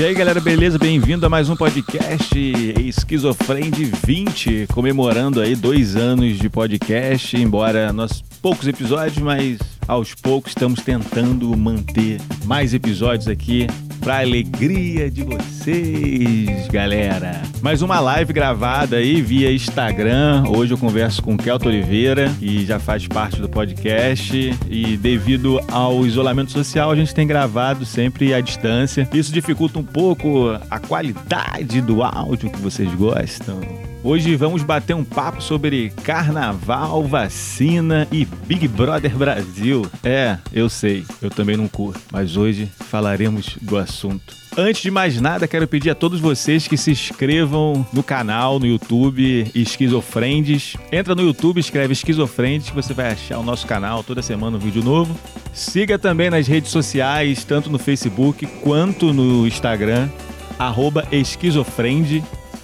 E aí, galera, beleza? Bem-vindo a mais um podcast Esquizofrende 20, comemorando aí dois anos de podcast, embora nós poucos episódios, mas aos poucos estamos tentando manter mais episódios aqui para alegria de vocês, galera. Mais uma live gravada aí via Instagram. Hoje eu converso com Kelto Oliveira, que já faz parte do podcast e devido ao isolamento social, a gente tem gravado sempre à distância. Isso dificulta um pouco a qualidade do áudio que vocês gostam. Hoje vamos bater um papo sobre carnaval, vacina e Big Brother Brasil. É, eu sei, eu também não curto, mas hoje falaremos do assunto. Antes de mais nada, quero pedir a todos vocês que se inscrevam no canal, no YouTube Esquizofrendes. Entra no YouTube, escreve Esquizofrendes, que você vai achar o nosso canal toda semana um vídeo novo. Siga também nas redes sociais, tanto no Facebook quanto no Instagram, arroba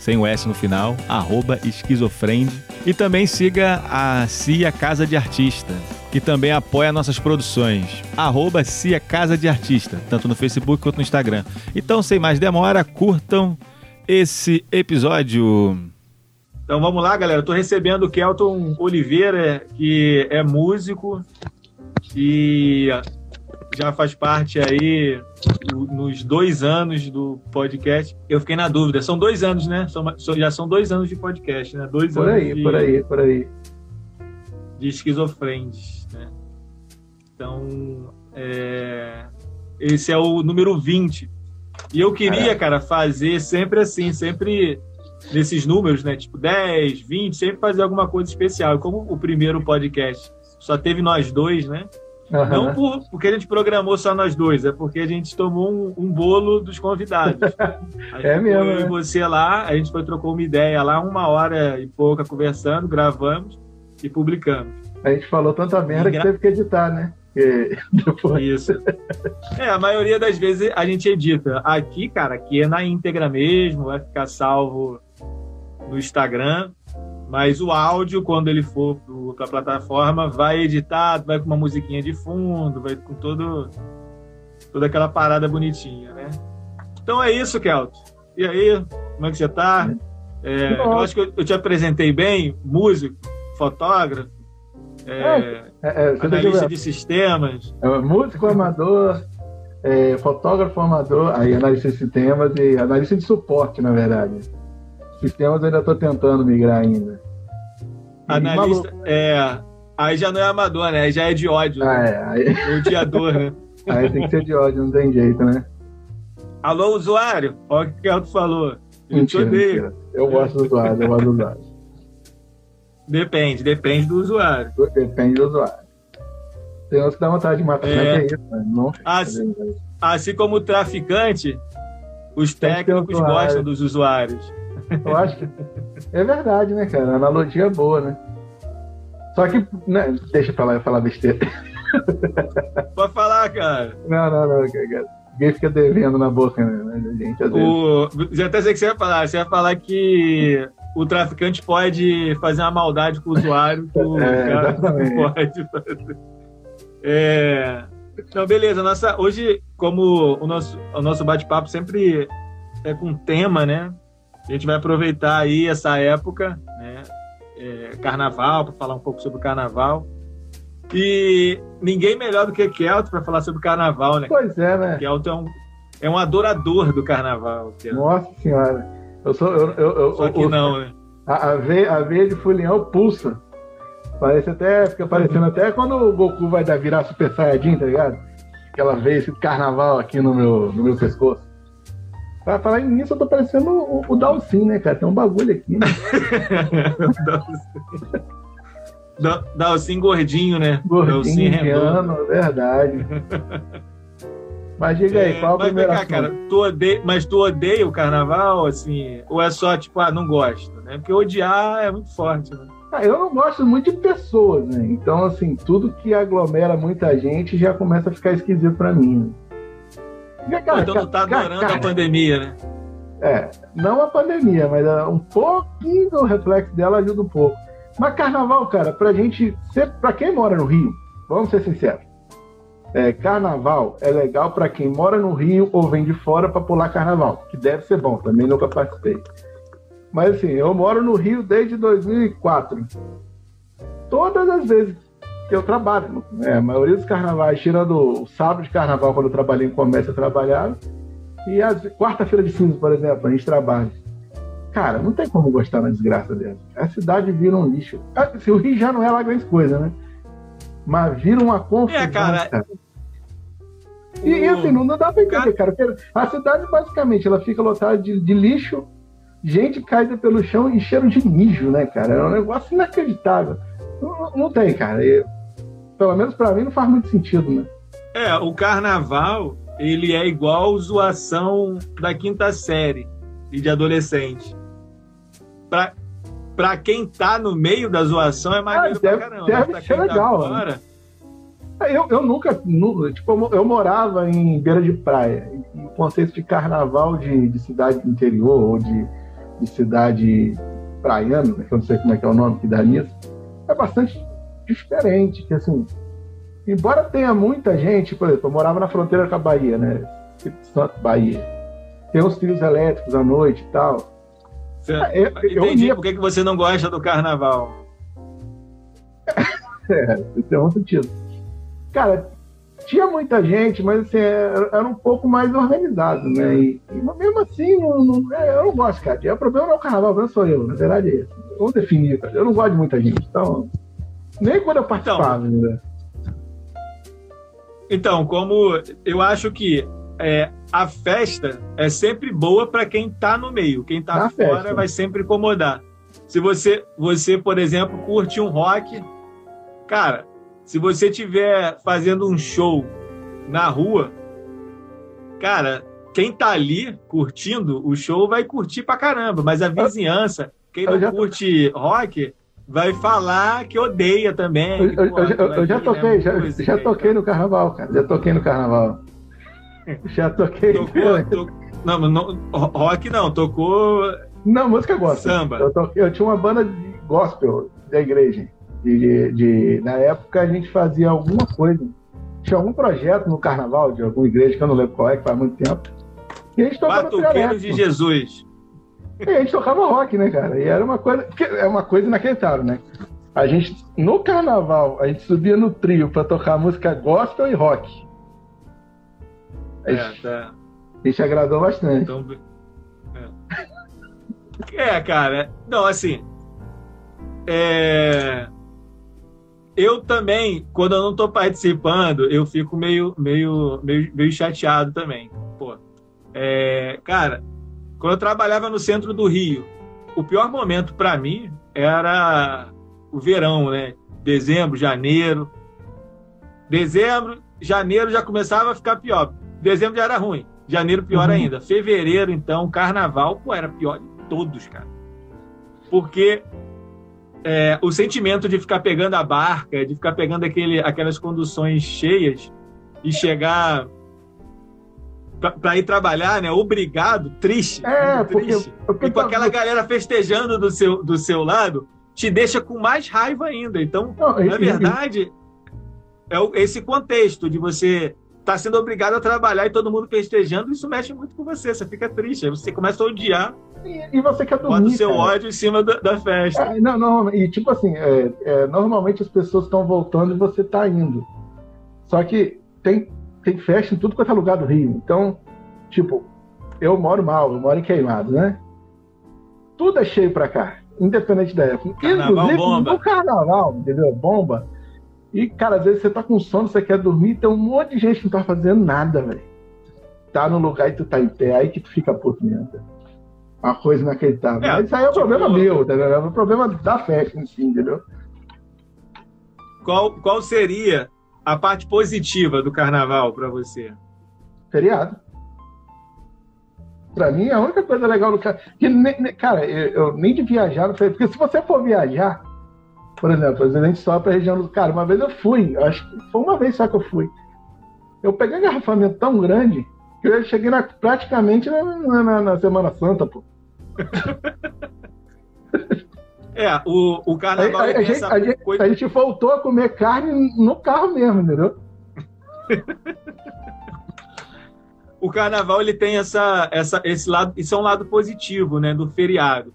sem o S no final, arroba esquizofrende. E também siga a CIA Casa de Artista, que também apoia nossas produções, arroba CIA Casa de Artista, tanto no Facebook quanto no Instagram. Então, sem mais demora, curtam esse episódio. Então vamos lá, galera. Estou recebendo o Kelton Oliveira, que é músico e já faz parte aí nos dois anos do podcast. Eu fiquei na dúvida. São dois anos, né? São, já são dois anos de podcast, né? Dois por anos aí, de, por aí, por aí. De esquizofrênios, né? Então, é, esse é o número 20. E eu queria, Caraca. cara, fazer sempre assim, sempre nesses números, né? Tipo 10, 20, sempre fazer alguma coisa especial. Como o primeiro podcast só teve nós dois, né? Uhum. Não por, porque a gente programou só nós dois, é porque a gente tomou um, um bolo dos convidados. é mesmo. Eu e né? você lá, a gente foi trocou uma ideia lá, uma hora e pouca conversando, gravamos e publicamos. A gente falou tanta merda que teve que editar, né? Depois... Isso. É, a maioria das vezes a gente edita. Aqui, cara, aqui é na íntegra mesmo, vai ficar salvo no Instagram. Mas o áudio, quando ele for para a plataforma, vai editado, vai com uma musiquinha de fundo, vai com todo, toda aquela parada bonitinha, né? Então é isso, Kelto. E aí, como é que você está? É, eu acho que eu, eu, te apresentei bem, músico, fotógrafo, é, é, é, é analista de sistemas. É, músico amador, fotógrafo amador, aí analista de sistemas e analista de suporte, na verdade. Sistemas eu ainda estou tentando migrar ainda. Analista, é. Aí já não é amador, né? Aí já é de ódio. Ah, né? é. Aí... Odiador, né? Aí tem que ser de ódio, não tem jeito, né? Alô, usuário? Olha o que o Kelto falou. Eu mentira, mentira. Eu gosto do usuário, eu gosto do usuário. Depende, depende do usuário. Depende do usuário. Tem outros que dá vontade de matar, é, é isso, não assim, assim como o traficante, os técnicos gostam dos usuários. Eu acho que é verdade, né, cara? A analogia é boa, né? Só que, né, deixa pra lá eu falar besteira. Pode falar, cara. Não, não, não, cara. Ninguém fica devendo na boca, né, gente? Às o... Já até sei o que você vai falar. Você vai falar que o traficante pode fazer uma maldade com o usuário que o é, cara exatamente. pode fazer. É... Então, beleza. Nossa, hoje, como o nosso, o nosso bate-papo sempre é com tema, né? A gente vai aproveitar aí essa época, né? É, carnaval, para falar um pouco sobre o carnaval. E ninguém melhor do que Kelto para falar sobre o carnaval, né? Pois é, né? Kelto é um, é um adorador do carnaval. Kelto. Nossa Senhora. Eu sou. Eu, eu, eu, Só que não, né? A, a, veia, a veia de Fulião pulsa. Parece até. Fica parecendo até quando o Goku vai dar, virar Super Saiyajin, tá ligado? Aquela veia, esse carnaval aqui no meu, no meu pescoço. Pra falar nisso, eu tô parecendo o, o Dalcin, né, cara? Tem um bagulho aqui. Né? Gordinho, né? Gordinho, indiano, é verdade. Mas diga aí, é, qual a primeira cá, cara, tu odeia, Mas tu odeia o carnaval, assim? Ou é só, tipo, ah, não gosto, né? Porque odiar é muito forte, né? Ah, eu não gosto muito de pessoas, né? Então, assim, tudo que aglomera muita gente já começa a ficar esquisito para mim. Cara, então não tá adorando cara, a pandemia, né? É, não a pandemia, mas é, um pouquinho do reflexo dela ajuda um pouco. Mas carnaval, cara, pra gente, pra quem mora no Rio, vamos ser sinceros, é, carnaval é legal para quem mora no Rio ou vem de fora para pular carnaval, que deve ser bom, também nunca participei. Mas assim, eu moro no Rio desde 2004. Todas as vezes que eu trabalho, né, a maioria dos carnavais, tirando o sábado de carnaval, quando eu trabalhei em comércio, eu trabalhava, e a quarta-feira de cinza, por exemplo, a gente trabalha. Cara, não tem como gostar na desgraça dessa. A cidade vira um lixo. Assim, o Rio já não é lá grande coisa, né? Mas vira uma confusão, é, cara. cara. E, e, assim, não, não dá pra entender, cara. cara. A cidade, basicamente, ela fica lotada de, de lixo, gente caída pelo chão e cheiro de mijo, né, cara? É um negócio inacreditável. Não, não tem, cara. Pelo menos para mim não faz muito sentido, né? É, o carnaval, ele é igual zoação da quinta série e de adolescente. Pra, pra quem tá no meio da zoação é mais ah, deve, pra caramba. Deve pra ser tá legal. Tá fora, eu, eu nunca, tipo, eu morava em beira de praia. E o conceito de carnaval de, de cidade do interior ou de, de cidade praiana, né, que eu não sei como é que é o nome que dá nisso, é bastante diferente. Que assim, embora tenha muita gente, por exemplo, eu morava na fronteira com a Bahia, né? Santo Bahia. Tem os trios elétricos à noite e tal. Você, é, eu, entendi eu, por que você não gosta do carnaval. é, isso é um sentido. Cara, tinha muita gente, mas assim, era, era um pouco mais organizado, né? E, mesmo assim, não, não, é, eu não gosto, cara. O problema não é o carnaval, não sou eu, na verdade é esse. Vamos definir, cara. Eu não gosto de muita gente, então. Nem quando eu participava, então, né? Então, como eu acho que é, a festa é sempre boa para quem está no meio. Quem está fora festa. vai sempre incomodar. Se você, você, por exemplo, curte um rock, cara, se você estiver fazendo um show na rua, cara, quem tá ali curtindo o show vai curtir pra caramba, mas a vizinhança, quem não curte rock, vai falar que odeia também. Eu, eu, eu, eu já toquei, já, já toquei no carnaval, cara. Já toquei no carnaval. Já toquei. Tocou, to... não, não, rock não, tocou. Não, música gospel. Samba. Eu, toquei, eu tinha uma banda de gospel da igreja. De, de, na época a gente fazia alguma coisa. Tinha algum projeto no carnaval de alguma igreja que eu não lembro qual é, que faz muito tempo. E a gente tocava Batuqueiro de Jesus. E a gente tocava rock, né, cara? E era uma coisa. É uma coisa inacreditável, né? A gente, no carnaval, a gente subia no trio para tocar música gospel e rock. A gente, é, tá. a gente agradou bastante. Então, é. é, cara. Não, assim. É... Eu também, quando eu não estou participando, eu fico meio, meio, meio, meio chateado também. Pô, é... cara, quando eu trabalhava no centro do Rio, o pior momento para mim era o verão, né? Dezembro, janeiro. Dezembro, janeiro já começava a ficar pior. Dezembro já era ruim. Janeiro pior uhum. ainda. Fevereiro, então, carnaval, pô, era pior de todos, cara. Porque é, o sentimento de ficar pegando a barca, de ficar pegando aquele, aquelas conduções cheias e chegar para ir trabalhar, né? Obrigado, triste, é, triste. Porque, e com aquela galera festejando do seu, do seu lado, te deixa com mais raiva ainda. Então, Não, na verdade, é esse contexto de você estar tá sendo obrigado a trabalhar e todo mundo festejando, isso mexe muito com você. Você fica triste, você começa a odiar. E, e você quer dormir. Bota o seu cara. ódio em cima da, da festa. É, não, não, e tipo assim, é, é, normalmente as pessoas estão voltando e você está indo. Só que tem tem festa em tudo quanto é lugar do Rio. Então, tipo, eu moro mal, eu moro em Queimado, né? Tudo é cheio pra cá, independente da época. Carnaval, Inclusive, bomba. no carnaval, entendeu? Bomba. E, cara, às vezes você tá com sono, você quer dormir, tem um monte de gente que não tá fazendo nada, velho. Tá no lugar e tu tá em pé, aí que tu fica puto mesmo. Uma coisa inacreditável. É, Mas isso aí é o tipo... problema meu, entendeu? É o problema da festa si, entendeu? Qual, qual seria a parte positiva do carnaval para você? Feriado. Para mim, a única coisa legal do carnaval. Cara, eu, eu, nem de viajar, porque se você for viajar, por exemplo, às vezes a gente sobe para a região do. Cara, uma vez eu fui, acho que foi uma vez só que eu fui. Eu peguei um engarrafamento tão grande que eu cheguei na, praticamente na, na, na Semana Santa, pô. É, o, o carnaval. A, a, a, gente, a, gente, a, gente, voltou a comer carne no carro mesmo, entendeu? o carnaval ele tem essa, essa, esse lado, isso é um lado positivo, né, do feriado.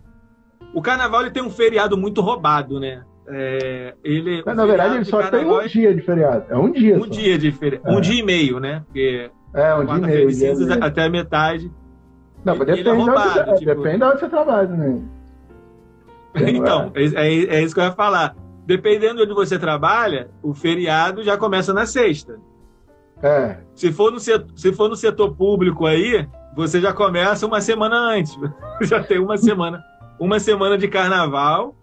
O carnaval ele tem um feriado muito roubado, né? É, ele, Mas, na verdade, ele só tem um dia de feriado. É um dia. Um só. dia de feriado. É. Um dia e meio, né? Porque É, um dia e meio. de dia cinzas meio. até a metade. Não, ele é depende, de onde roubado, você, tipo- depende de onde você trabalha, né? Tem, Então, é, é- é isso que eu ia falar. Dependendo de onde você trabalha, o feriado já começa na sexta. É, Se for no setor, se for no setor público aí, você já começa uma semana antes. Já tem uma semana, uma semana de carnaval,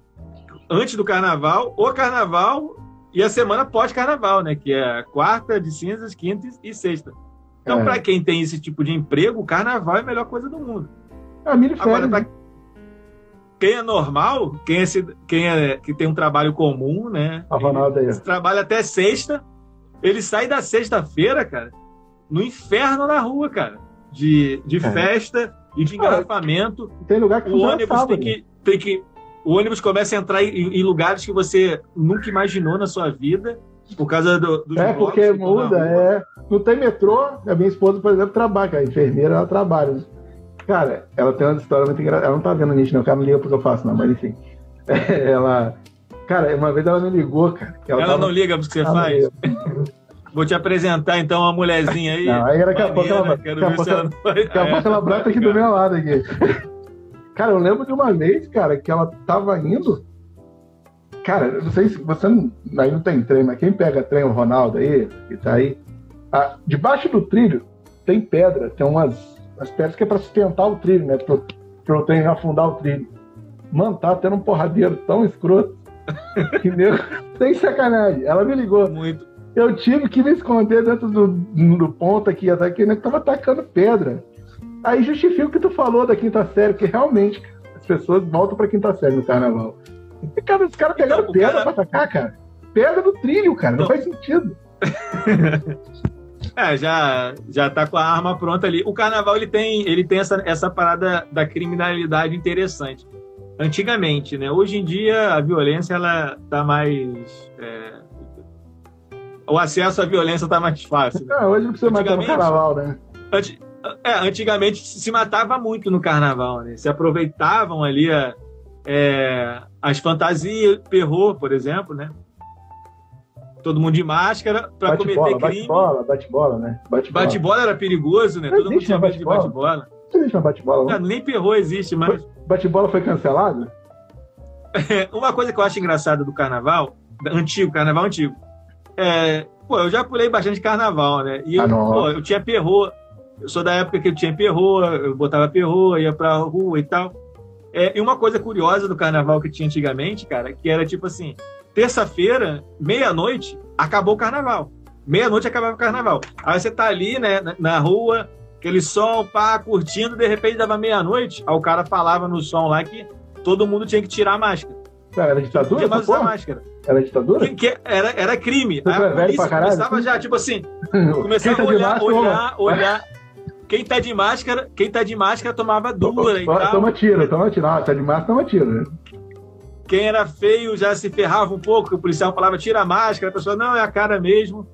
antes do carnaval, o carnaval e a semana pós-carnaval, né? Que é quarta de cinzas, quinta e sexta. Então, É. para quem tem esse tipo de emprego, o carnaval é a melhor coisa do mundo. é mini Agora, para? Quem é normal, quem, é, quem é que tem um trabalho comum, né? A Ronaldo aí, ó. Ele trabalha até sexta, ele sai da sexta-feira, cara, no inferno na rua, cara. De, de É. festa e de engarrafamento. Tem lugar que O ônibus tem que, tem que. O ônibus começa a entrar em, em lugares que você nunca imaginou na sua vida, por causa do, dos É, porque muda, é. Não tem metrô, a minha esposa, por exemplo, trabalha. A enfermeira, ela trabalha. Cara, ela tem uma história muito engraçada. Ela não tá vendo nisso, não, cara, não liga porque eu faço, não, mas enfim. ela. Cara, uma vez ela me ligou, cara. que Ela, tava- não liga pro que você Ela faz. Vou te apresentar então uma mulherzinha aí. Não, aí daqui a pouco ela- Quero daqui a ver pouco ela não vai. Daqui a pouco ela brota aqui do meu lado aqui. Cara, eu lembro de uma vez, cara, que ela tava indo. Cara, eu não sei se você não, aí não tem trem, mas quem pega trem, o Ronaldo aí, que tá aí. ah, debaixo do trilho tem pedra, tem umas, umas pedras que é pra sustentar o trilho, né? Pro, pro trem afundar o trilho. Mano, tá tendo um porradeiro tão escroto que meu. Sem sacanagem. Ela me ligou. Muito. Eu tive que me esconder dentro do, do ponto aqui, até que né, tava atacando pedra. Aí justifica o que tu falou da quinta série, que realmente as pessoas voltam pra quinta série no carnaval. E, cara, os caras pegaram Então, o pedra cara- pra atacar, cara. Pedra do trilho, cara. Não, Não. faz sentido. É, já, já tá com a arma pronta ali. O carnaval ele tem, ele tem essa, essa parada da criminalidade interessante. Antigamente, né? Hoje em dia a violência ela tá mais. é, O acesso à violência tá mais fácil. né? Ah, hoje não precisa mais ter no carnaval, né? Anti- é, antigamente se matava muito no carnaval, né? Se aproveitavam ali a- é, as fantasias, perrou, por exemplo, né? Todo mundo de máscara para cometer bola, bate crime. bola, bate bola, né? Bate bola. Bate-bola era perigoso, né? Não Todo mundo medo de bate-bola. bate-bola. Não existe mais bate bola, Não, nem perrou existe, mas Bate-bola foi cancelado? uma coisa que eu acho engraçada do carnaval, antigo, carnaval antigo, é, pô, eu já pulei bastante carnaval, né? E eu, Ah, pô, eu tinha perrô, eu sou da época que eu tinha perrô, eu botava perrô, ia pra rua e tal. É, e uma coisa curiosa do carnaval que tinha antigamente, cara, que era tipo assim, terça-feira, meia-noite, acabou o carnaval. Meia-noite acabava o carnaval. Aí você tá ali, né, na, rua, aquele som, pá, curtindo, de repente dava meia-noite, aí o cara falava no som lá que todo mundo tinha que tirar a máscara. Cara, era Não ditadura? podia mais essa usar porra? máscara. Era ditadura? Que, era, era crime. Você é a polícia pra caralho, começava assim? já, tipo assim, começava a tá de olhar, máscara, olhar, olhar. Quem tá de máscara, quem tá de máscara tomava dura e tal. toma tiro, toma tiro. Ah, tá de máscara, toma tiro. Quem era feio já se ferrava um pouco, o policial falava, tira a máscara, a pessoa, não, é a cara mesmo.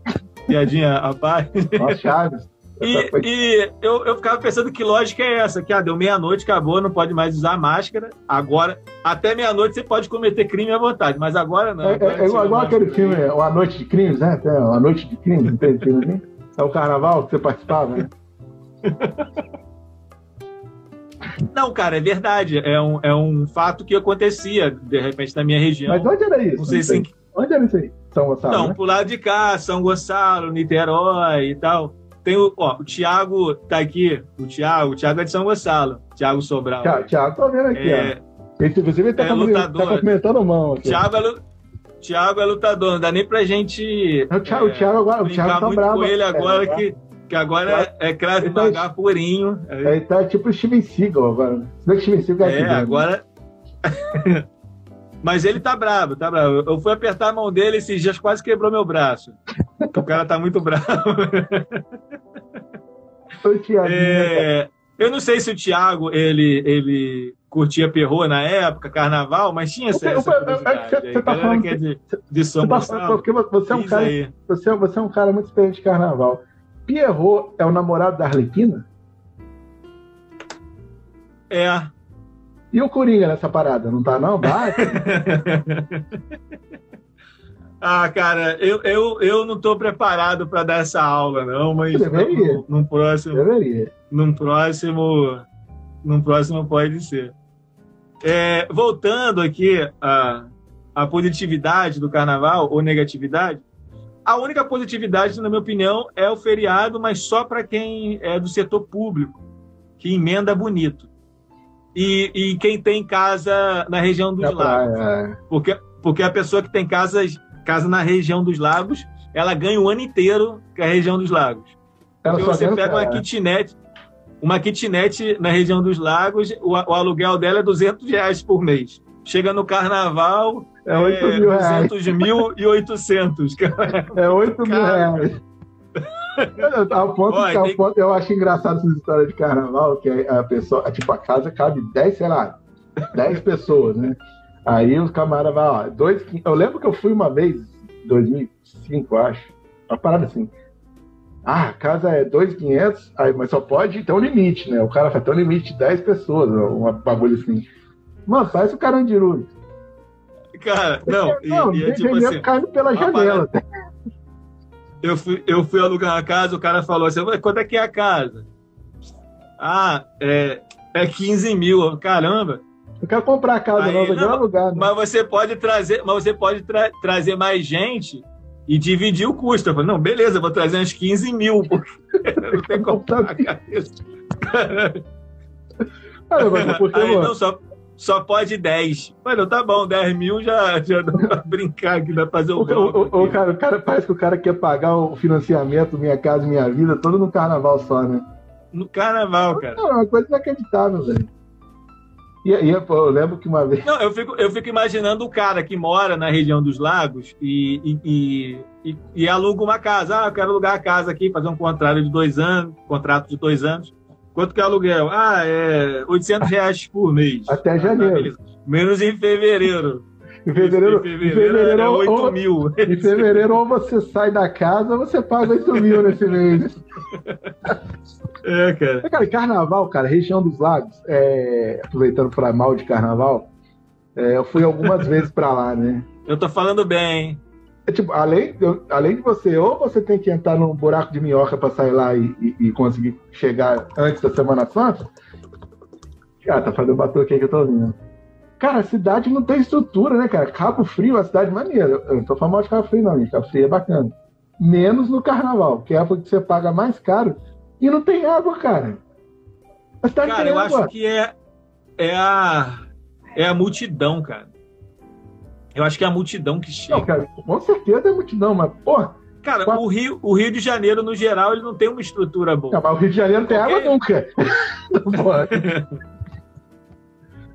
Piadinha à parte. Nossa, Chaves. E, e eu, eu ficava pensando que lógica é essa, que ah, deu meia-noite, acabou, não pode mais usar máscara. Agora, até meia-noite você pode cometer crime à vontade, mas agora não. É, Agora é, é igual, aquele filme, O A Noite de Crimes, né? Tem A Noite de Crimes, não tem filme assim? É o carnaval que você participava, né? Não, cara, é verdade. É um, é um fato que acontecia, de repente, na minha região. Mas onde era isso? não sei se. Onde era isso aí? São Gonçalo, Não, né? pro lado de cá, São Gonçalo, Niterói e tal. Tem o, ó, o Thiago tá aqui. O Thiago, o Thiago é de São Gonçalo. Thiago Sobral. Tiago, Tiago, tô vendo aqui, É, ó. Ele, inclusive, ele tá, é com- lutador. tá cumprimentando mão aqui. Thiago, é, lu- Thiago é lutador, não dá nem pra gente. É o Thiago, é, o Thiago agora, o Thiago tá muito bravo. com ele agora, é, que, que agora é Krav tá- Maga purinho. Ele tá tipo Steven Seagal agora. né? Se bem que Steven Seagal É, dentro. agora. Mas ele tá bravo, tá bravo. Eu fui apertar a mão dele esses dias, quase quebrou meu braço. O cara tá muito bravo. O Thiago, É, eu não sei se o Thiago ele, ele curtia perrô na época, carnaval, mas tinha essa, essa curiosidade. Você tá falando que é de, de São tá porque você é um cara, você, é, você é um cara muito experiente de carnaval. Pierrot é o namorado da Arlequina? É. E o Coringa nessa parada? Não tá, não? Bate? ah, cara, eu, eu, eu não tô preparado para dar essa aula, não, mas. Num, num próximo. Deveria. Num próximo. Num próximo pode ser. É, voltando aqui à, à positividade do carnaval, ou negatividade, a única positividade, na minha opinião, é o feriado, mas só para quem é do setor público, que emenda bonito. E, e quem tem casa na região dos lagos. É. Porque, porque a pessoa que tem casa, casa na região dos lagos, ela ganha o ano inteiro com a região dos lagos. Porque você pega uma kitnet, uma kitnet na região dos lagos, o, o aluguel dela é 200 reais por mês. Chega no carnaval, é 8 é, mil reais. 200 mil e 800. É 8 mil reais. Ao ponto, Oi, tem... ponto, eu acho engraçado essa história de carnaval, que a pessoa, tipo, a casa cabe 10, sei lá, 10 pessoas, né? Aí os camaradas vão, ó, dois, eu lembro que eu fui uma vez, 2005, acho, uma parada assim. Ah, a casa é 2,500, aí, mas só pode ter um limite, né? O cara fala, tem um limite de 10 pessoas, um bagulho assim. Mano, parece o Carandiru. Cara, não, não, e, e é tipo assim, caindo pela janela. Eu fui, eu fui alugar uma casa, o cara falou assim, quanto é que é a casa? Ah, é, é 15 mil. Caramba. Eu quero comprar a casa Aí, nova, não, alugar. Né? Mas você pode trazer, mas você pode tra trazer mais gente e dividir o custo. Eu falei, não, beleza, vou trazer uns 15 mil, porque não tem como pagar isso. porque, Aí, não, só, só pode 10. Mano, tá bom, 10 mil já, já dá pra brincar aqui, dá pra fazer o, o, o, cara, o cara Parece que o cara quer pagar o financiamento Minha Casa Minha Vida todo no carnaval só, né? No carnaval, cara. Não, é uma coisa inacreditável, velho. E aí, eu lembro que uma vez. Não, eu fico, eu fico imaginando o cara que mora na região dos lagos e, e, e, e aluga uma casa. Ah, eu quero alugar a casa aqui, fazer um contrato de dois anos, contrato de dois anos. Quanto que é aluguel? Ah, é 800 reais por mês. Até janeiro. Menos em fevereiro. Em fevereiro, em fevereiro, em fevereiro é 8 ou, mil. Em fevereiro, ou você sai da casa ou você paga 8 mil nesse mês. É, cara. É, cara, carnaval, cara, região dos lagos, é, aproveitando para mal de carnaval, é, eu fui algumas vezes para lá, né? Eu tô falando bem. É, tipo, além, além de você, ou você tem que entrar num buraco de minhoca para sair lá e, e, e, conseguir chegar antes da Semana Santa. Ah, tá fazendo batuque aí que eu tô ouvindo. Cara, a cidade não tem estrutura, né, cara? Cabo Frio é uma cidade maneira. Eu não tô falando de Cabo Frio, não, gente. Cabo Frio é bacana. Menos no Carnaval, que é a época que você paga mais caro e não tem água, cara. A cidade cara, eu água. acho que é, é, a, é a multidão, cara. Eu acho que é a multidão que chega. Não, cara, com certeza é a multidão, mas, porra. Cara, o Rio, o Rio de Janeiro, no geral, ele não tem uma estrutura boa. Não, mas o Rio de Janeiro não tem Qualquer... água nunca.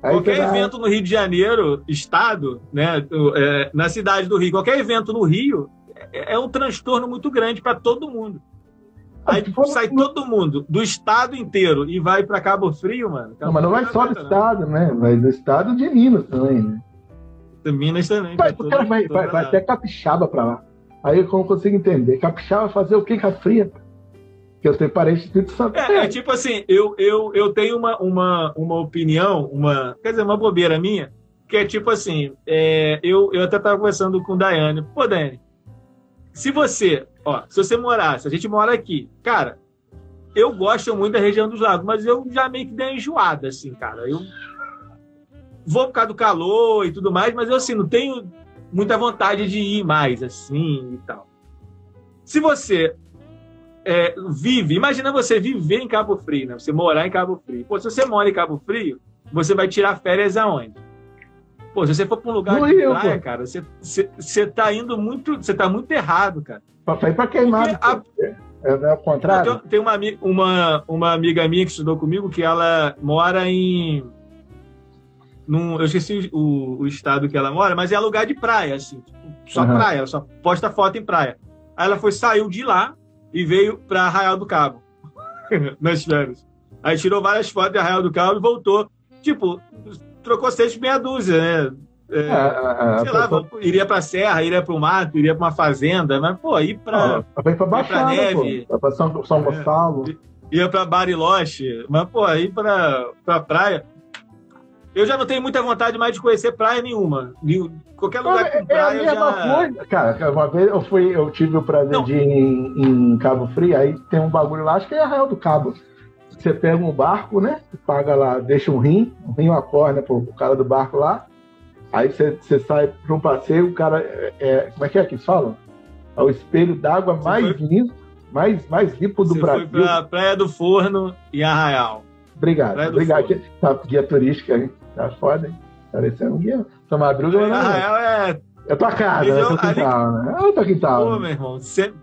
qualquer evento no Rio de Janeiro, estado, né, é, na cidade do Rio, qualquer evento no Rio é, é um transtorno muito grande para todo mundo. Aí tipo, sai todo mundo do estado inteiro e vai para Cabo Frio, mano. Cabo não, mas não vai só do estado, né? Vai do estado de Minas também, né? Minas também. Vai, toda, cara vai, vai, vai até capixaba pra lá. Aí eu não consigo entender. Capixaba fazer o que com a fria? Que eu tenho parente de Espírito Santo. É, é, tipo assim, eu, eu, eu tenho uma, uma, uma opinião, uma. Quer dizer, uma bobeira minha, que é tipo assim, é, eu, eu até tava conversando com o Daiane. Pô, Daiane, se você, ó, se você morasse, a gente mora aqui, cara, eu gosto muito da região dos lagos, mas eu já meio que dei enjoada, assim, cara. Eu vou por causa do calor e tudo mais, mas eu assim, não tenho muita vontade de ir mais assim e tal. Se você é, vive, imagina você viver em Cabo Frio, né? Você morar em Cabo Frio. Pô, se você mora em Cabo Frio, você vai tirar férias aonde? Pô, se você for para um lugar no de Rio, praia, pô. cara, você, você, você tá indo muito, você tá muito errado, cara. Pra ir pra queimar. A... É, é o contrário. Tem uma, uma, uma amiga minha que estudou comigo que ela mora em num, eu esqueci o, o, estado que ela mora, mas é lugar de praia, assim, tipo, só uhum. praia, ela só posta foto em praia. Aí ela foi, saiu de lá e veio para Arraial do Cabo, nas férias. Aí tirou várias fotos de Arraial do Cabo e voltou. tipo, trocou seis meia dúzia, né? É, é, sei lá, iria pra serra, iria pro mato, iria pra uma fazenda, mas, pô, ir pra. Ah, pra, pra, Baixada, pra neve. Pô, pra São, São Gonçalo. ia pra Bariloche, mas, pô, ir pra, pra praia. Eu já não tenho muita vontade mais de conhecer praia nenhuma. Qualquer lugar com praia. É a mesma já... coisa. Cara, uma vez eu fui, eu tive o prazer não. de ir em, em, Cabo Frio, aí tem um bagulho lá, acho que é Arraial do Cabo. Você pega um barco, né? Paga lá, deixa um rim, um rim uma corda pro, pro cara do barco lá. Aí você, você sai para um passeio, o cara. É, é, como é que é que eles falam? É o espelho d'água mais foi... limpo, mais, mais limpo do você Brasil. Foi pra Praia do Forno e Arraial. Obrigado. Praia obrigado. Tá, guia turística, hein? Tá foda, hein? Parecendo um guia. Sua madruga. É, Arraial é. É tua casa, é tua quintal, ali... né? É tua quintal. Pô, meu irmão, sempre.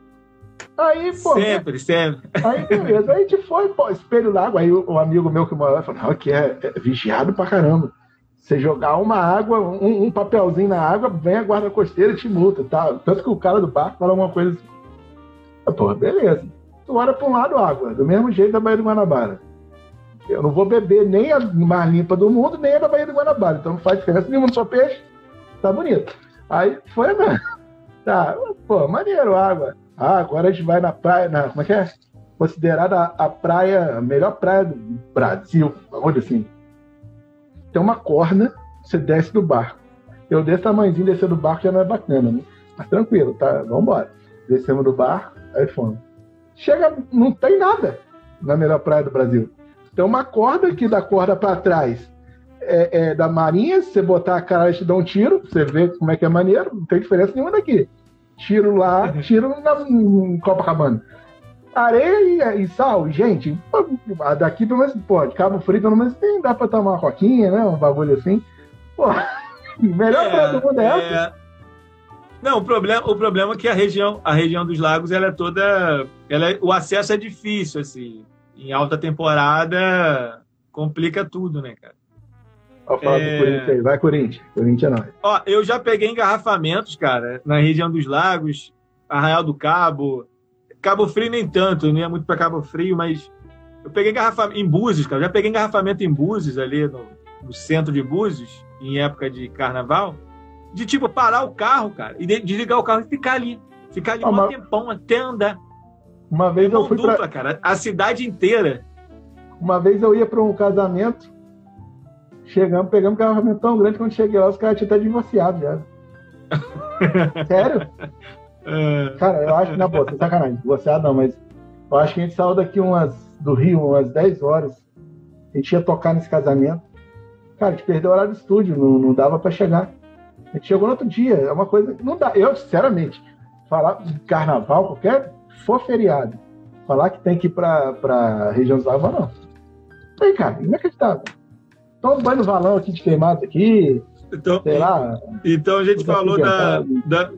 Aí, pô. Sempre, sempre. Aí, beleza. Aí a gente foi, pô, espelho d'água. Aí o, o, amigo meu que mora lá falou: não, aqui é, é vigiado pra caramba. Você jogar uma água, um, um, papelzinho na água, vem a guarda costeira e te multa, tá? Tanto que o cara do barco fala alguma coisa assim. Porra, beleza. Tu olha para um lado água, do mesmo jeito da Baía do Guanabara. Eu não vou beber nem a mais limpa do mundo, nem a da Baía do Guanabara. Então não faz diferença nenhuma, só peixe. Tá bonito. Aí foi mesmo. Tá, pô, maneiro água. Ah, agora a gente vai na praia, na, como é que é? Considerada a, a praia, a melhor praia do Brasil, onde assim tem uma corda, você desce do barco. Eu desse tamanhozinho, descer do barco já não é bacana, né? Mas tranquilo, tá? Vambora. Descemos do barco, aí fomos. Chega, não tem nada na melhor praia do Brasil. Tem uma corda que da corda para trás é, é, da marinha, se você botar a cara te dá um tiro, você vê como é que é maneiro, não tem diferença nenhuma daqui. Tiro lá, tiro na, em Copacabana areia e sal, gente, daqui pelo menos, pô, de Cabo Frio pelo menos tem, dá pra tomar uma coquinha, né? Um bagulho assim. Pô, melhor é, praia do mundo é, é Não, o problema, o problema é que a região, a região dos lagos, ela é toda. Ela é, o acesso é difícil, assim. Em alta temporada complica tudo, né, cara? Ó, fala é... Corinthians aí. Vai, Corinthians. Corinthians não. Ó, eu já peguei engarrafamentos, cara, na região dos lagos, Arraial do Cabo, Cabo Frio nem tanto, não ia muito para Cabo Frio, mas eu peguei engarrafamento em Búzios, cara. Já peguei engarrafamento em Búzios, ali no, no, centro de Búzios, em época de carnaval, de tipo parar o carro, cara, e desligar o carro e ficar ali. Ficar ali um tempão até andar. Uma vez eu fui pra... cara, a cidade inteira. Uma vez eu ia para um casamento, chegamos, pegamos um engarrafamento tão grande, quando cheguei lá, os caras tinham até divorciado já. Sério? É. Cara, eu acho, na boa, sacanagem, você não, mas eu acho que a gente saiu daqui umas, do Rio umas 10 horas. A gente ia tocar nesse casamento. Cara, a gente perdeu o horário do estúdio, não, não dava para chegar. A gente chegou no outro dia, é uma coisa que não dá. Eu, sinceramente, falar de carnaval, qualquer for feriado, falar que tem que ir pra, pra região dos lagos, não. Tem, cara, inacreditável. Toma banho no valão aqui de queimado aqui, então, sei lá. Então a gente falou da, da,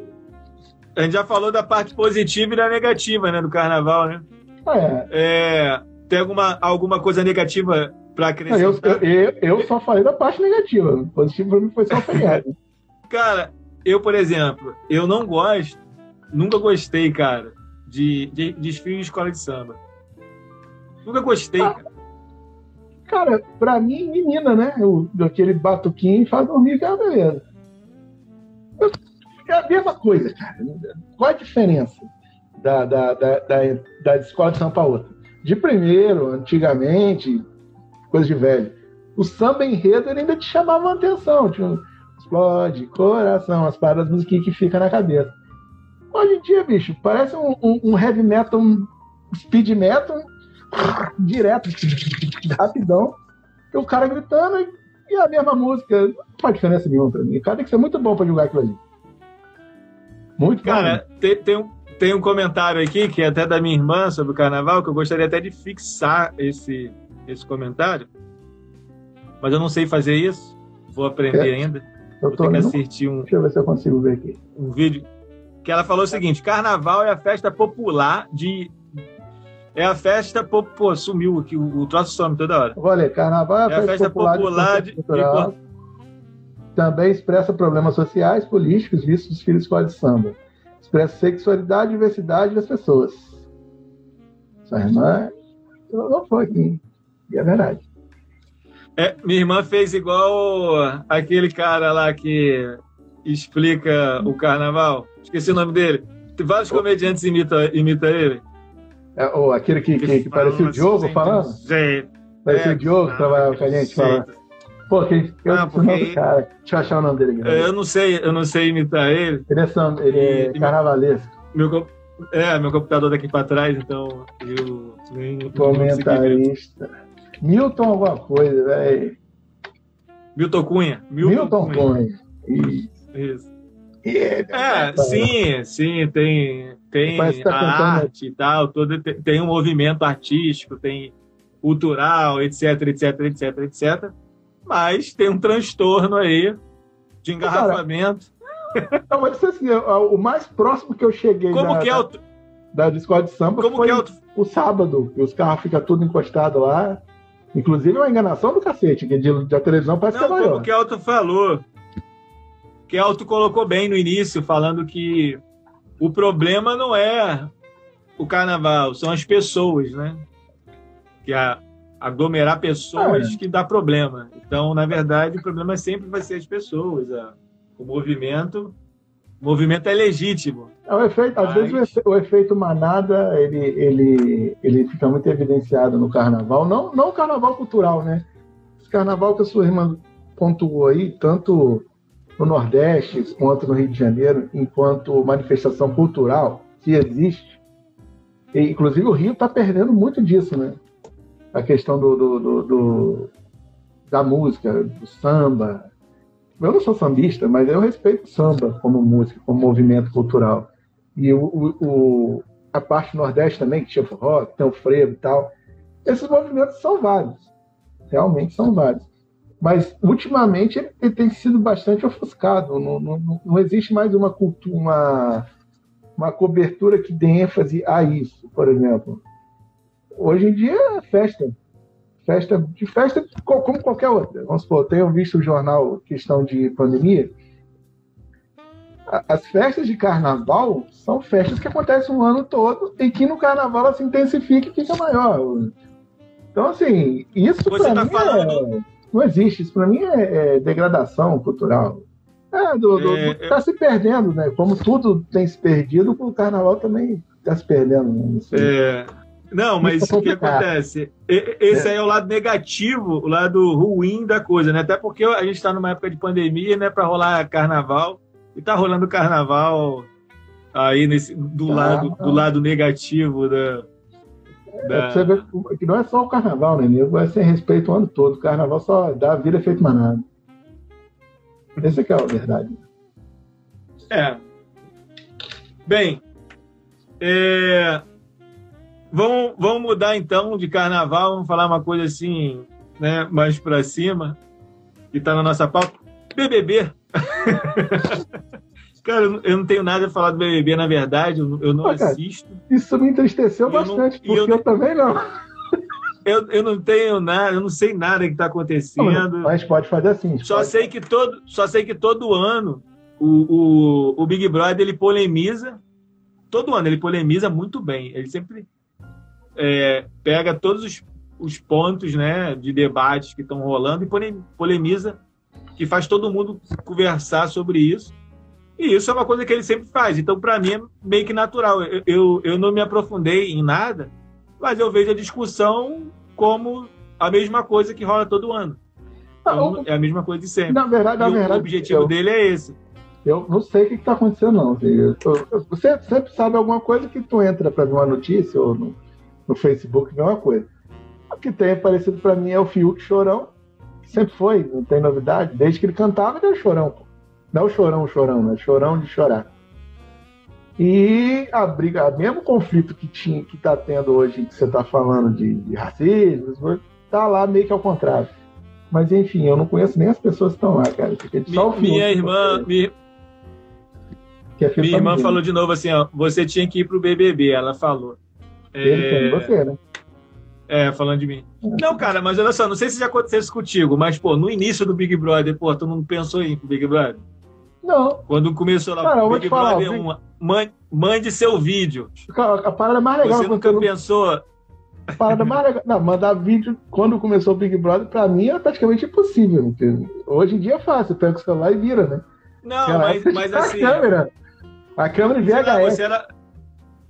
a gente já falou da parte positiva e da negativa, né, do carnaval, né? É. é tem alguma, alguma coisa negativa para acrescentar? Eu, eu, eu, só falei da parte negativa. Positivo para mim foi só o feriado. cara, eu, por exemplo, eu não gosto, nunca gostei, cara, de, de, de desfile de escola de samba. Nunca gostei, ah, cara. Cara, pra mim, menina, né? Eu, aquele batuquinho faz dormir, que é beleza. Eu é a mesma coisa, cara. Qual a diferença da, da, da, da, da escola de samba para outra? De primeiro, antigamente, coisa de velho, o samba enredo ainda te chamava a atenção. Um explode, coração, as paradas musiquinhas que fica na cabeça. Hoje em dia, bicho, parece um, um, um heavy metal, um speed metal, direto, rapidão. E o cara gritando e, e a mesma música. Não faz diferença nenhuma pra mim. O cara tem que ser muito bom pra jogar aquilo ali. Muito Cara, tem, tem, um, tem um comentário aqui, que é até da minha irmã, sobre o carnaval, que eu gostaria até de fixar esse, esse comentário. Mas eu não sei fazer isso. Vou aprender é. ainda. Eu Vou ter que assistir um. Deixa eu ver se eu consigo ver aqui. Um vídeo. Que ela falou o seguinte: carnaval é a festa popular de. É a festa. Pô, sumiu aqui, o, o troço some toda hora. Olha, carnaval é a, é festa, a festa popular, popular de, de, de, também expressa problemas sociais, políticos, vistos dos filhos escola de samba. Expressa sexualidade e diversidade das pessoas. Sua irmã não foi aqui. E é verdade. É, minha irmã fez igual aquele cara lá que explica o carnaval. Esqueci o nome dele. Vários comediantes imitam imita ele. É, ou aquele que, que, que parecia o Diogo assim, falando? Jeito. Parecia é, o Diogo que trabalhava com a gente falando. Pô, que, eu não, porque... nome do cara. Deixa eu achar o nome dele. Galera. Eu não sei, eu não sei imitar ele. Ele é, ele é e, carnavalesco. Meu, é, meu computador daqui para trás, então eu nem. Comentarista. Milton alguma coisa, velho. Milton Cunha. Milton, Milton Cunha. Cunha. Isso. Isso. é, sim, sim, tem, tem tá a arte e tal, todo, tem um movimento artístico, tem cultural, etc, etc, etc, etc. Mas tem um transtorno aí de engarrafamento. Cara, não, mas assim, o mais próximo que eu cheguei Como da, que é o... da, da de samba Como foi é o... o sábado, que os carros ficam tudo encostados lá. Inclusive é uma enganação do cacete, que de, de televisão parece não, que é maior. Como que Elton falou, que Elton colocou bem no início, falando que o problema não é o carnaval, são as pessoas, né? Que a, aglomerar pessoas é. que dá problema. Então, na verdade, o problema sempre vai ser as pessoas. A, o movimento, o movimento é legítimo. É o efeito, mas... Às vezes o, efeito manada ele, ele, ele fica muito evidenciado no carnaval, não, não o carnaval cultural, né? Esse carnaval que a sua irmã pontuou aí, tanto no Nordeste quanto no Rio de Janeiro, enquanto manifestação cultural que existe. E, inclusive o Rio está perdendo muito disso, né? A questão do, do, do, do, da música, do samba. Eu não sou sambista, mas eu respeito o samba como música, como movimento cultural. E o, o, a parte nordeste também, que tinha rock, tem o frevo e tal. Esses movimentos são vários. Realmente são vários mas ultimamente ele, ele, tem sido bastante ofuscado. Não, não, não existe mais uma cultura, uma, uma cobertura que dê ênfase a isso, por exemplo. Hoje em dia é festa. Festa de festa como qualquer outra. Vamos supor, eu tenho visto o jornal questão de pandemia. As festas de carnaval são festas que acontecem o ano todo e que no carnaval ela se intensifica e fica maior. Então, assim, isso para tá mim falando... é não existe. Isso para mim é, é, degradação cultural. É, do, do, é, tá se perdendo, né? Como tudo tem se perdido, o carnaval também está se perdendo. Né? É, não, mas o que acontece? Esse é. aí é o lado negativo, o lado ruim da coisa, né? Até porque a gente está numa época de pandemia, né? Para rolar carnaval. E tá rolando carnaval aí nesse, do, tá, lado, do lado negativo da, é, você vê que não é só o carnaval, né, nego? É sem respeito o ano todo. O carnaval só dá vida é feito manada. Essa que é a verdade. É. Bem, é... Vamos, vamos mudar então de carnaval, vamos falar uma coisa assim, né, mais para cima, que está na nossa pauta. BBB. Cara, eu não tenho nada a falar do BBB, na verdade, eu não assisto. Isso me entristeceu bastante, não, porque eu, eu, também não. Eu, eu não tenho nada, eu não sei nada que está acontecendo. Mas pode fazer assim. Só pode. sei que todo, só sei que todo ano o, o, o Big Brother ele polemiza, todo ano ele polemiza muito bem. Ele sempre é, pega todos os, os pontos, né, de debates que estão rolando e polemiza, que faz todo mundo conversar sobre isso. E isso é uma coisa que ele sempre faz. Então, para mim, é meio que natural. Eu, eu, eu, não me aprofundei em nada, mas eu vejo a discussão como a mesma coisa que rola todo ano. Então, é a mesma coisa de sempre. Na verdade, na verdade, o objetivo eu, dele é esse. Eu não sei o que está acontecendo, não. Você sempre sabe alguma coisa que tu entra para ver uma notícia ou no, no Facebook, vê uma coisa. O que tem parecido para mim é o Fiuk Chorão, que sempre foi, não tem novidade. Desde que ele cantava, ele é o Chorão. Pô. Não o chorão, o chorão, né? Chorão de chorar. E a briga, mesmo conflito que tinha, que está tendo hoje, que você está falando de, de racismo, tá lá meio que ao contrário. Mas enfim, eu não conheço nem as pessoas que estão lá, cara. Só o minha irmã, minha, é minha irmã falou de novo assim, ó, você tinha que ir pro BBB, ela falou. é... você, né? É, falando de mim. É. Não, cara, mas olha só, não sei se já aconteceu isso contigo, mas, pô, no início do Big Brother, pô, tu não pensou em ir pro Big Brother? Não. Quando começou lá, Cara, Big falar, Brother, uma, mande, mande seu vídeo. a parada mais legal. Você nunca pensou... parada mais legal. Não, mandar vídeo quando começou o Big Brother, pra mim era praticamente impossível. Hoje em dia é fácil, pega o celular e vira, né? Não, mas, mas assim. A câmera, a câmera VHS. Você era,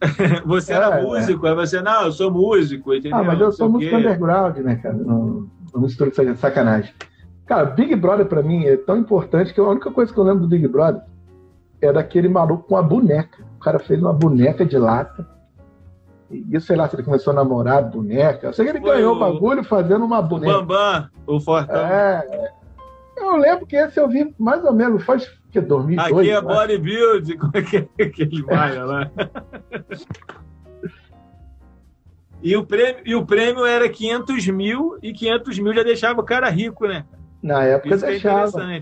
você era é, músico, é. aí você, não, eu sou músico, entendeu? Ah, mas eu sou músico underground, né, cara? Não, não mistura sacanagem. Cara, Big Brother pra mim é tão importante que a única coisa que eu lembro do Big Brother é daquele maluco com a boneca. O cara fez uma boneca de lata. E sei lá se ele começou a namorar boneca. Eu sei que ele Foi ganhou o bagulho fazendo uma boneca. O Bambam, o Fortão. É. Eu lembro que esse eu vi mais ou menos, faz que 2002. Aqui é bodybuilding, como é que é aquele baile lá? E o, prêmio, e o prêmio era 500 mil, e 500 mil já deixava o cara rico, né? Na época Isso deixava. É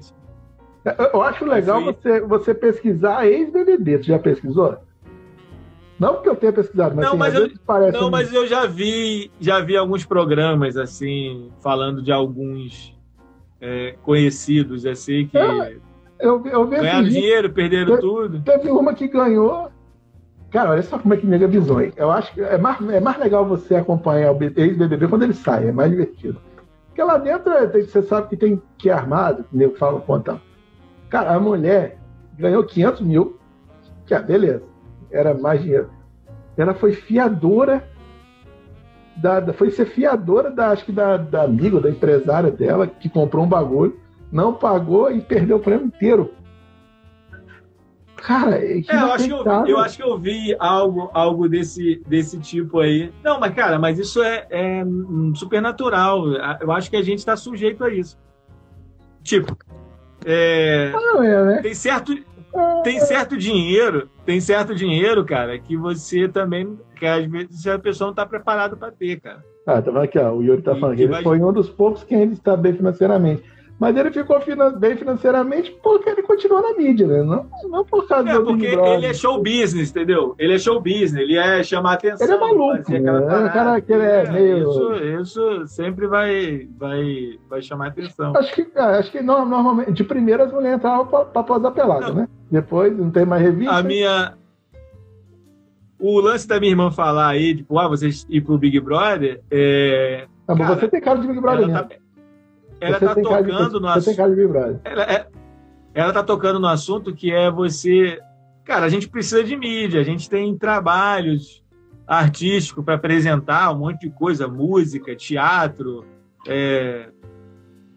eu acho legal você, você pesquisar ex-BBB. Você já pesquisou? Não que eu tenha pesquisado, mas, não, assim, mas eu, parece não, um... mas eu já vi, já vi alguns programas assim falando de alguns é, conhecidos assim que é, eu, eu ganharam dinheiro, perderam tudo. Teve uma que ganhou. Cara, olha só como é que nega visões. Eu acho que é mais, é mais legal você acompanhar o ex-BBB quando ele sai, é mais divertido. Porque lá dentro você sabe que tem que é armado, que nego fala quanto. Cara, a mulher ganhou 500 mil, que é beleza, era mais dinheiro. Ela foi fiadora da, foi ser fiadora da, acho que da, da amiga, da empresária dela, que comprou um bagulho, não pagou e perdeu o prêmio inteiro. Cara, é, é eu, acho que eu, vi, eu acho que eu vi algo, algo desse, desse tipo aí. Não, mas, cara, mas isso é, é super natural. Eu acho que a gente está sujeito a isso. Tipo, é, ah, é, né? tem certo tem certo dinheiro, tem certo dinheiro, cara, que você também, que às vezes a pessoa não está preparada para ter, cara. Ah, tá vendo aqui, ó, o Yuri tá falando que ele vai... foi um dos poucos que ainda está bem financeiramente. Mas ele ficou bem financeiramente porque ele continuou na mídia, né? Não, não por causa é, do porque ele é show business, entendeu? Ele é show business, ele é chamar atenção. Ele é maluco, né? É cara que ele é, é, meio... Isso, isso sempre vai, vai, vai chamar atenção. Acho que, é, acho que normalmente, de primeira as mulheres entravam pra, pra posar pelada, né? Depois não tem mais revista. A minha... O lance da minha irmã falar aí, tipo, ah, vocês ir pro Big Brother, é... Ah, cara, você tem cara de Big Brother mesmo. Tá ela está tocando no assunto. Ela, é, ela tá tocando no assunto que é você. Cara, a gente precisa de mídia, a gente tem trabalhos artísticos para apresentar, um monte de coisa, música, teatro, é,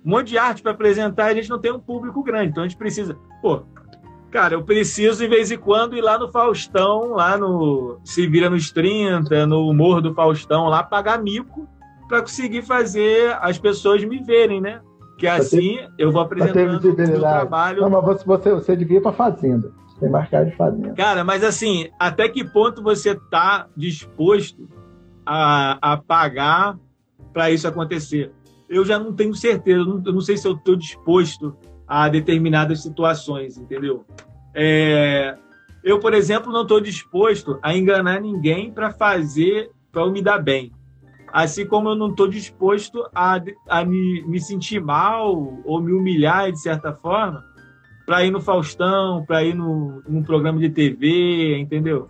um monte de arte para apresentar, a gente não tem um público grande, então a gente precisa. Pô, cara, eu preciso, de vez em quando, ir lá no Faustão, lá no Se Vira nos 30, no Humor do Faustão, lá pagar mico para conseguir fazer as pessoas me verem, né? Que assim eu vou apresentando o meu trabalho. Não, mas você, você devia ir para fazenda. Tem mais cara de fazenda. Cara, mas assim, até que ponto você está disposto a, a pagar para isso acontecer? Eu já não tenho certeza, eu não, eu não sei se eu estou disposto a determinadas situações, entendeu? É, eu, por exemplo, não estou disposto a enganar ninguém para fazer, para eu me dar bem. Assim como eu não estou disposto a, a me, me sentir mal ou me humilhar de certa forma para ir no Faustão, para ir no, num programa de TV, entendeu?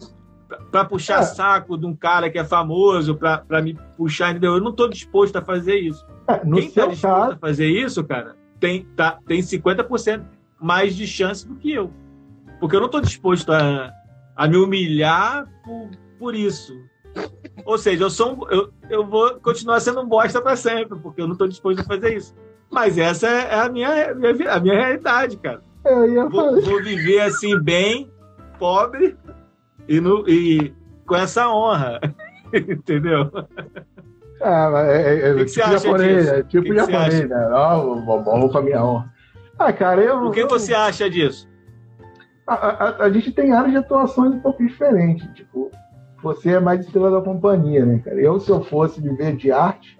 Para puxar é. saco de um cara que é famoso, para me puxar, entendeu? Eu não estou disposto a fazer isso. É, Quem está disposto caso... a fazer isso, cara, tem, tá, tem 50% mais de chance do que eu. Porque eu não estou disposto a, a me humilhar por, por isso. Ou seja, eu, sou um, eu, eu vou continuar sendo um bosta para sempre, porque eu não estou disposto a fazer isso. Mas essa é a minha, a minha realidade, cara. Vou, vou, viver assim, bem, pobre e, no, e com essa honra. Entendeu? Ah, é, é, é tipo japonês, é tipo que japonês, né? Oh, vou com a minha honra. Ah, cara, eu. O que eu, você acha disso? A, a, a, gente tem áreas de atuações um pouco diferentes. Tipo, você é mais estrela da companhia, né, cara? Eu, se eu fosse viver de arte,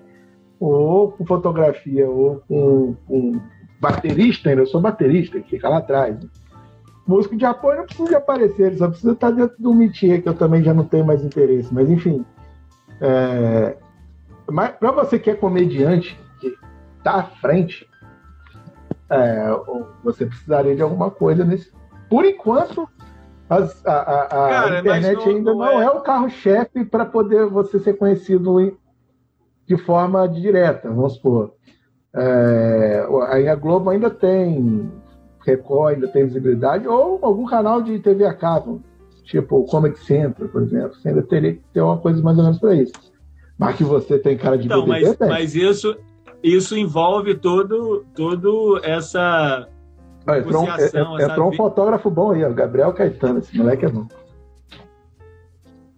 ou com fotografia, ou com, com baterista, ainda eu sou baterista, que fica lá atrás. Né? Músico de apoio não precisa de aparecer, só precisa estar dentro do métier, que eu também já não tenho mais interesse. Mas, enfim, é... para você que é comediante, que está à frente, é... você precisaria de alguma coisa nesse. Por enquanto, as, a, a, a Cara, internet não, ainda não, não é... é... o carro-chefe para poder você ser conhecido de forma direta, vamos supor. É, a Globo ainda tem Record, ainda tem visibilidade, ou algum canal de TV a cabo, tipo o Comedy Central, por exemplo. Você ainda teria que ter uma coisa mais ou menos para isso. Mas que você tem cara de então, BBB, mas, mas isso, isso envolve todo, todo essa ah, entrou, um, é, entrou um fotógrafo bom aí, o Gabriel Caetano, esse moleque é bom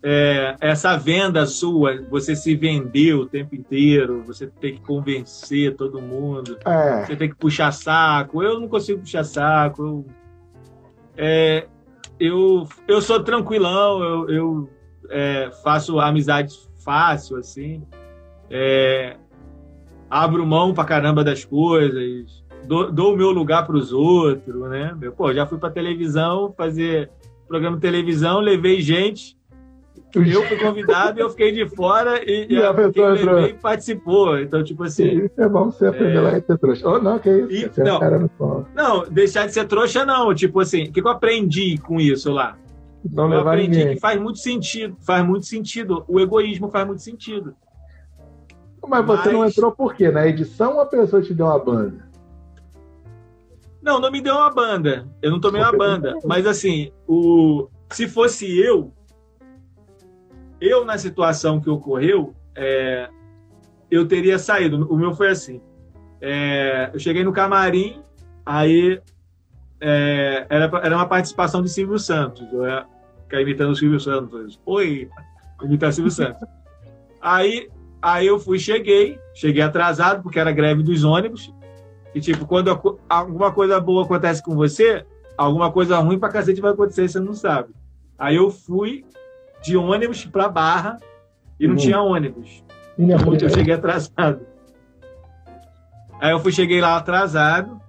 é, essa venda sua, você se vender o tempo inteiro, você tem que convencer todo mundo, é. você tem que puxar saco. Eu não consigo puxar saco. Eu, é, eu, eu sou tranquilão, eu, eu é, faço amizades fácil, assim. É, abro mão pra caramba das coisas, dou, dou o meu lugar para os outros, né? Pô, já fui pra televisão fazer programa de televisão, levei gente eu fui convidado e eu fiquei de fora e, e, a pessoa entrou. e participou. Então, tipo assim. Isso é bom você aprender é... lá a ser trouxa. Oh, não, que isso. E, não, não, deixar de ser trouxa, não. Tipo assim, o que eu aprendi com isso lá? Não eu aprendi ninguém. que faz muito sentido. Faz muito sentido. O egoísmo faz muito sentido. Mas você Mas... não entrou por quê? Na edição a pessoa te deu uma banda? Não, não me deu uma banda. Eu não tomei uma banda. Mas assim, o... se fosse eu, eu, na situação que ocorreu, é, eu teria saído. O meu foi assim. É, eu cheguei no camarim, aí é, era, era uma participação de Silvio Santos. Eu ia ficar imitando o Silvio Santos. Oi, imitar Silvio Santos. Aí, aí eu fui, cheguei, cheguei atrasado, porque era greve dos ônibus. E, tipo, quando alguma coisa boa acontece com você, alguma coisa ruim pra cacete vai acontecer, você não sabe. Aí eu fui, de ônibus para Barra e não uhum. tinha ônibus. Então, eu cheguei atrasado. Aí eu fui, cheguei lá atrasado.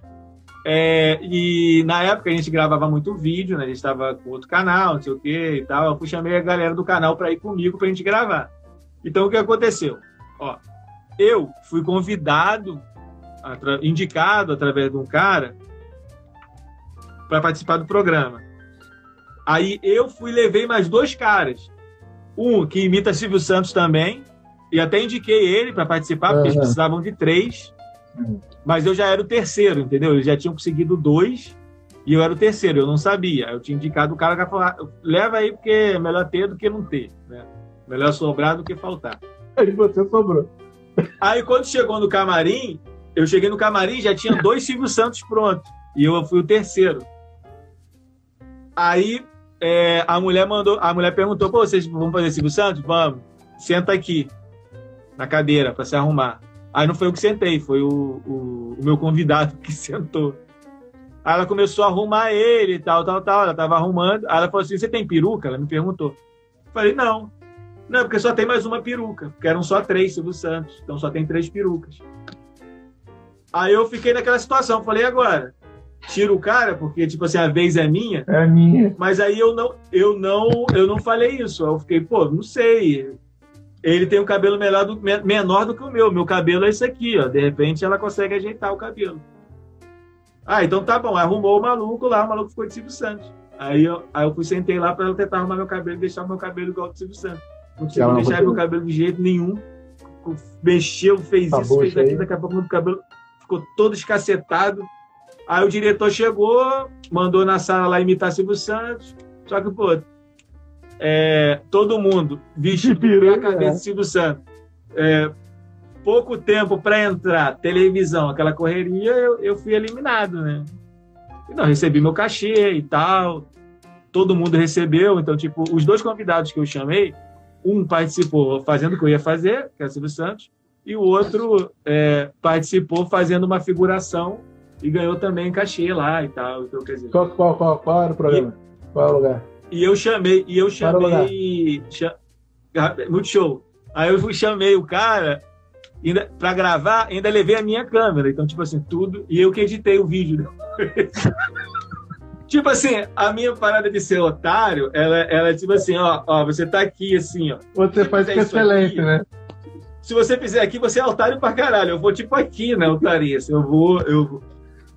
É, e na época a gente gravava muito vídeo, né? A gente estava com outro canal, não sei o que e tal. Eu fui chamei a galera do canal para ir comigo para a gente gravar. Então o que aconteceu? Ó, eu fui convidado, indicado através de um cara para participar do programa. Aí eu fui levei mais dois caras. Um que imita Silvio Santos também, e até indiquei ele para participar, porque uhum. eles precisavam de três. Mas eu já era o terceiro, entendeu? Eles já tinham conseguido dois e eu era o terceiro, eu não sabia. Eu tinha indicado o cara que falou: leva aí, porque é melhor ter do que não ter. Né? Melhor sobrar do que faltar. Aí você sobrou. Aí quando chegou no camarim, eu cheguei no camarim já tinha dois Silvio Santos prontos. E eu fui o terceiro. Aí é, a mulher mandou, a mulher perguntou: Pô, vocês vão fazer Silvio Santos? Vamos, senta aqui na cadeira para se arrumar. Aí não foi eu que sentei, foi o, o, o, meu convidado que sentou. Aí ela começou a arrumar ele e tal, tal, tal. Ela tava arrumando. Aí ela falou assim: Você tem peruca? Ela me perguntou. Eu falei: Não. Não, porque só tem mais uma peruca. Porque eram só três Silvio Santos. Então só tem três perucas. Aí eu fiquei naquela situação. Falei: Agora, tiro o cara porque tipo assim a vez é minha. É minha. Mas aí eu não, eu não, eu não falei isso. Eu fiquei, pô, não sei. Ele tem um cabelo menor do, menor do que o meu. Meu cabelo é esse aqui, ó. De repente ela consegue ajeitar o cabelo. Ah, então tá bom. Arrumou o maluco lá, o maluco ficou de Silvio Santos. Aí eu, aí eu fui sentei lá para ela tentar arrumar meu cabelo e deixar meu cabelo igual do Silvio Santos. Não conseguiu deixar meu cabelo de jeito nenhum. Mexeu, fez tá isso, fez aquilo, daqui a pouco meu cabelo ficou todo escacetado. Aí o diretor chegou, mandou na sala lá imitar Silvio Santos. Só que, pô, é, todo mundo vestido a cabeça de Silvio Santos. É, pouco tempo para entrar, televisão, aquela correria, eu, eu fui eliminado, né? Não, recebi meu cachê e tal. Todo mundo recebeu. Então, tipo, os dois convidados que eu chamei, um participou fazendo o que eu ia fazer, que é o Silvio Santos, e o outro é, participou fazendo uma figuração e ganhou também cachê lá e tal. Então, quer dizer, qual, qual, qual, qual era o programa? E, qual era o lugar? E eu chamei, e eu chamei. Cha, Multishow. Aí eu chamei o cara ainda, pra gravar, ainda levei a minha câmera. Então, tipo assim, tudo. E eu que editei o vídeo. tipo assim, a minha parada de ser otário, ela, ela é tipo assim, ó, ó, você tá aqui assim, ó. Você faz com excelência, né? Se você fizer aqui, você é otário pra caralho. Eu vou tipo aqui, né, otarice. Eu vou, eu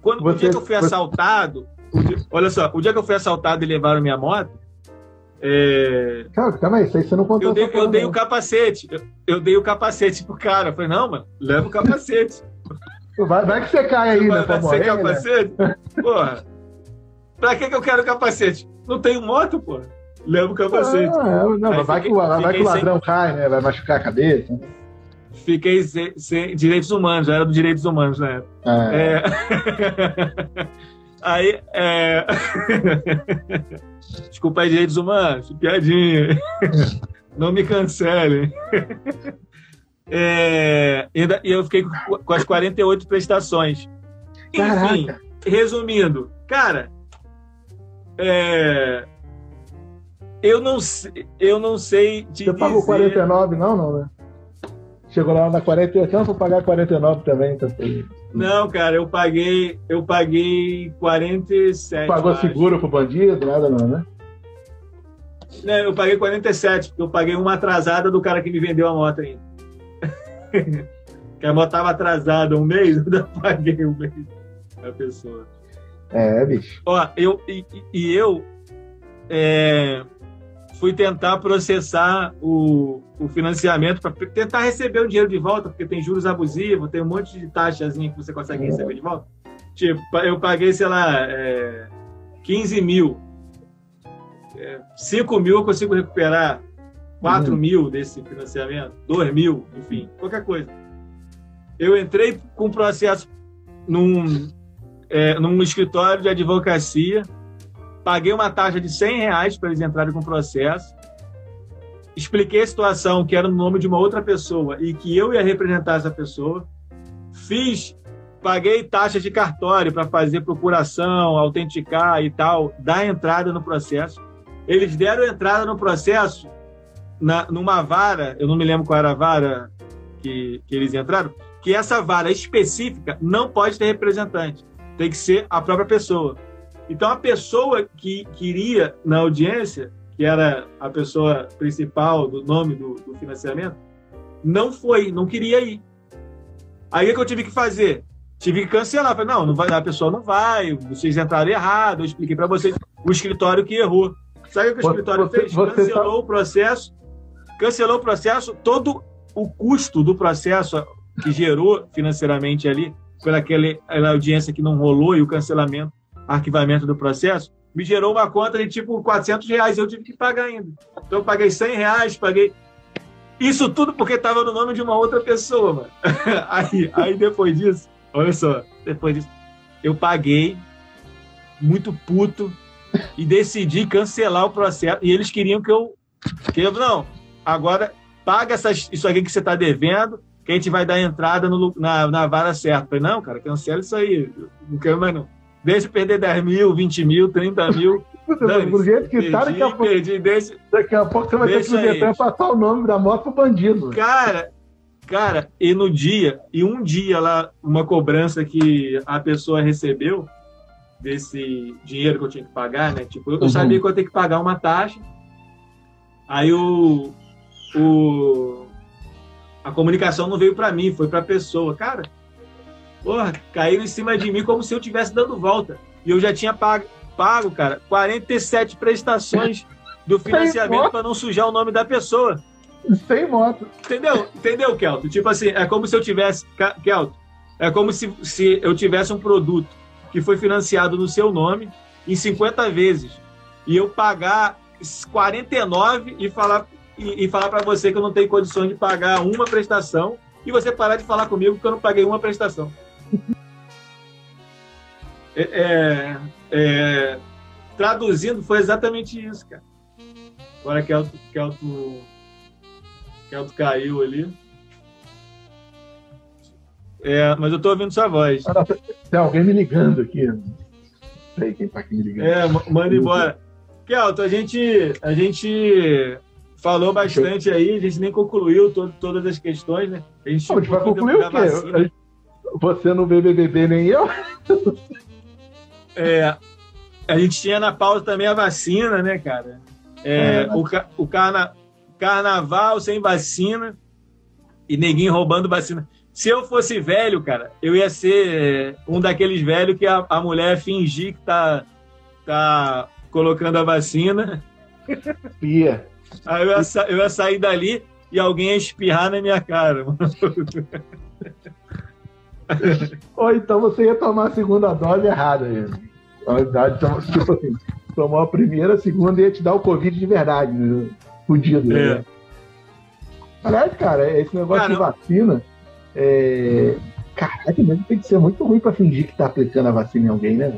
quando, você, o dia que eu fui assaltado, dia, olha só, o dia que eu fui assaltado e levaram minha moto, É... Cara, calma aí, isso aí você não contou. Eu dei, eu dei o capacete. Eu, eu, dei o capacete pro cara. Eu falei, não, mano, leva o capacete. Vai, vai que você cai aí, vai, né? Vai morrer, capacete? Né? Porra. Pra que, que eu quero capacete? Não tenho moto, porra. Leva o capacete. Ah, é, não, vai, fiquei, que, vai que o ladrão sem... cai, né? Vai machucar a cabeça. Fiquei sem, sem direitos humanos, era dos direitos humanos na época. É. é... aí, é... Desculpa aí, direitos humanos, piadinha. Não me cancelem. É... E eu fiquei com as 48 prestações. Enfim, Caraca. resumindo, cara, é... eu não sei, eu não sei te Você dizer... pagou 49, não, não, né? Chegou lá na 48, não, vou pagar 49 também, então. Não, cara, eu paguei, eu paguei 47. Pagou seguro pro bandido, nada não, né? Não, eu paguei 47, porque eu paguei uma atrasada do cara que me vendeu a moto ainda. que a moto tava atrasada um mês, eu ainda paguei um mês a pessoa. É, bicho. Ó, eu, e, e eu é, fui tentar processar o, o financiamento para tentar receber o dinheiro de volta, porque tem juros abusivos, tem um monte de taxazinha que você consegue uhum. receber de volta. Tipo, eu paguei, sei lá, é, 15 mil. É, 5 mil eu consigo recuperar 4 uhum. mil desse financiamento, 2 mil, enfim, qualquer coisa. Eu entrei com processo num, é, num escritório de advocacia, paguei uma taxa de 100 reais para eles entrarem com o processo, expliquei a situação que era no nome de uma outra pessoa e que eu ia representar essa pessoa, fiz, paguei taxa de cartório para fazer procuração, autenticar e tal, dar entrada no processo. Eles deram entrada no processo na, numa vara, eu não me lembro qual era a vara que, que eles entraram, que essa vara específica não pode ter representante, tem que ser a própria pessoa. Então, a pessoa que queria na audiência que era a pessoa principal do nome do, do financiamento, não foi, não queria ir. Aí o que eu tive que fazer? Tive que cancelar. Falei, não, não vai, a pessoa não vai, vocês entraram errado. Eu expliquei para vocês o escritório que errou. Sabe o que o escritório você, fez? Você cancelou tá... o processo, cancelou o processo, todo o custo do processo que gerou financeiramente ali, pela aquela audiência que não rolou e o cancelamento, arquivamento do processo, me gerou uma conta de tipo 400 reais. Eu tive que pagar ainda. Então eu paguei 100 reais, paguei. Isso tudo porque estava no nome de uma outra pessoa, mano. Aí, aí depois disso, olha só, depois disso, eu paguei, muito puto, e decidi cancelar o processo. E eles queriam que eu. Que eu não, agora paga essas, isso aqui que você está devendo, que a gente vai dar entrada no, na, na vara certa. Eu falei, não, cara, cancela isso aí. Não quero mais não. Deixa perder 10 mil, 20 mil, 30 mil. Do jeito que tá, daqui a pouco. Perdi, deixa, daqui a pouco você vai ter que ir passar o nome da moto pro bandido. Cara, cara, e no dia, e um dia lá, uma cobrança que a pessoa recebeu desse dinheiro que eu tinha que pagar, né? Tipo, eu, uhum. sabia que eu ia ter que pagar uma taxa. Aí o, o a comunicação não veio para mim, foi para a pessoa. Cara, porra, caíram em cima de mim como se eu estivesse dando volta. E eu já tinha pago, pago cara, 47 prestações do financiamento para não sujar o nome da pessoa. Sem moto. Entendeu? Entendeu, Kelto? Tipo assim, é como se eu tivesse. Kelto, é como se, se eu tivesse um produto que foi financiado no seu nome em 50 vezes. E eu pagar 49 e falar, e, e falar para você que eu não tenho condições de pagar uma prestação e você parar de falar comigo que eu não paguei uma prestação. É, é, é, traduzindo, foi exatamente isso, cara. Agora que Elton, que Elton caiu ali. É, mas eu tô ouvindo sua voz. Tem alguém me ligando aqui. Não sei quem tá aqui me ligando. É, manda embora. Kelton, a gente, a gente falou bastante aí, a gente nem concluiu todo, todas as questões, né? A gente, não, a gente vai concluir o quê? Você não vê BBB nem eu? É, a gente tinha na pauta também a vacina, né, cara? É, é, o, o carna, carnaval sem vacina e neguinho roubando vacina. Se eu fosse velho, cara, eu ia ser um daqueles velhos que a, a mulher fingir que tá, tá colocando a vacina Ia. Aí eu ia, eu ia sair dali e alguém ia espirrar na minha cara. mano. Ou então você ia tomar a segunda dose errada. Aí. Na verdade, então, Tipo assim, tomou a primeira, a segunda ia te dar o Covid de verdade. Né? Fudido. É. Né? Aliás, cara, esse negócio Cara, de vacina. É... Caraca, mesmo tem que ser muito ruim pra fingir que tá aplicando a vacina em alguém, né?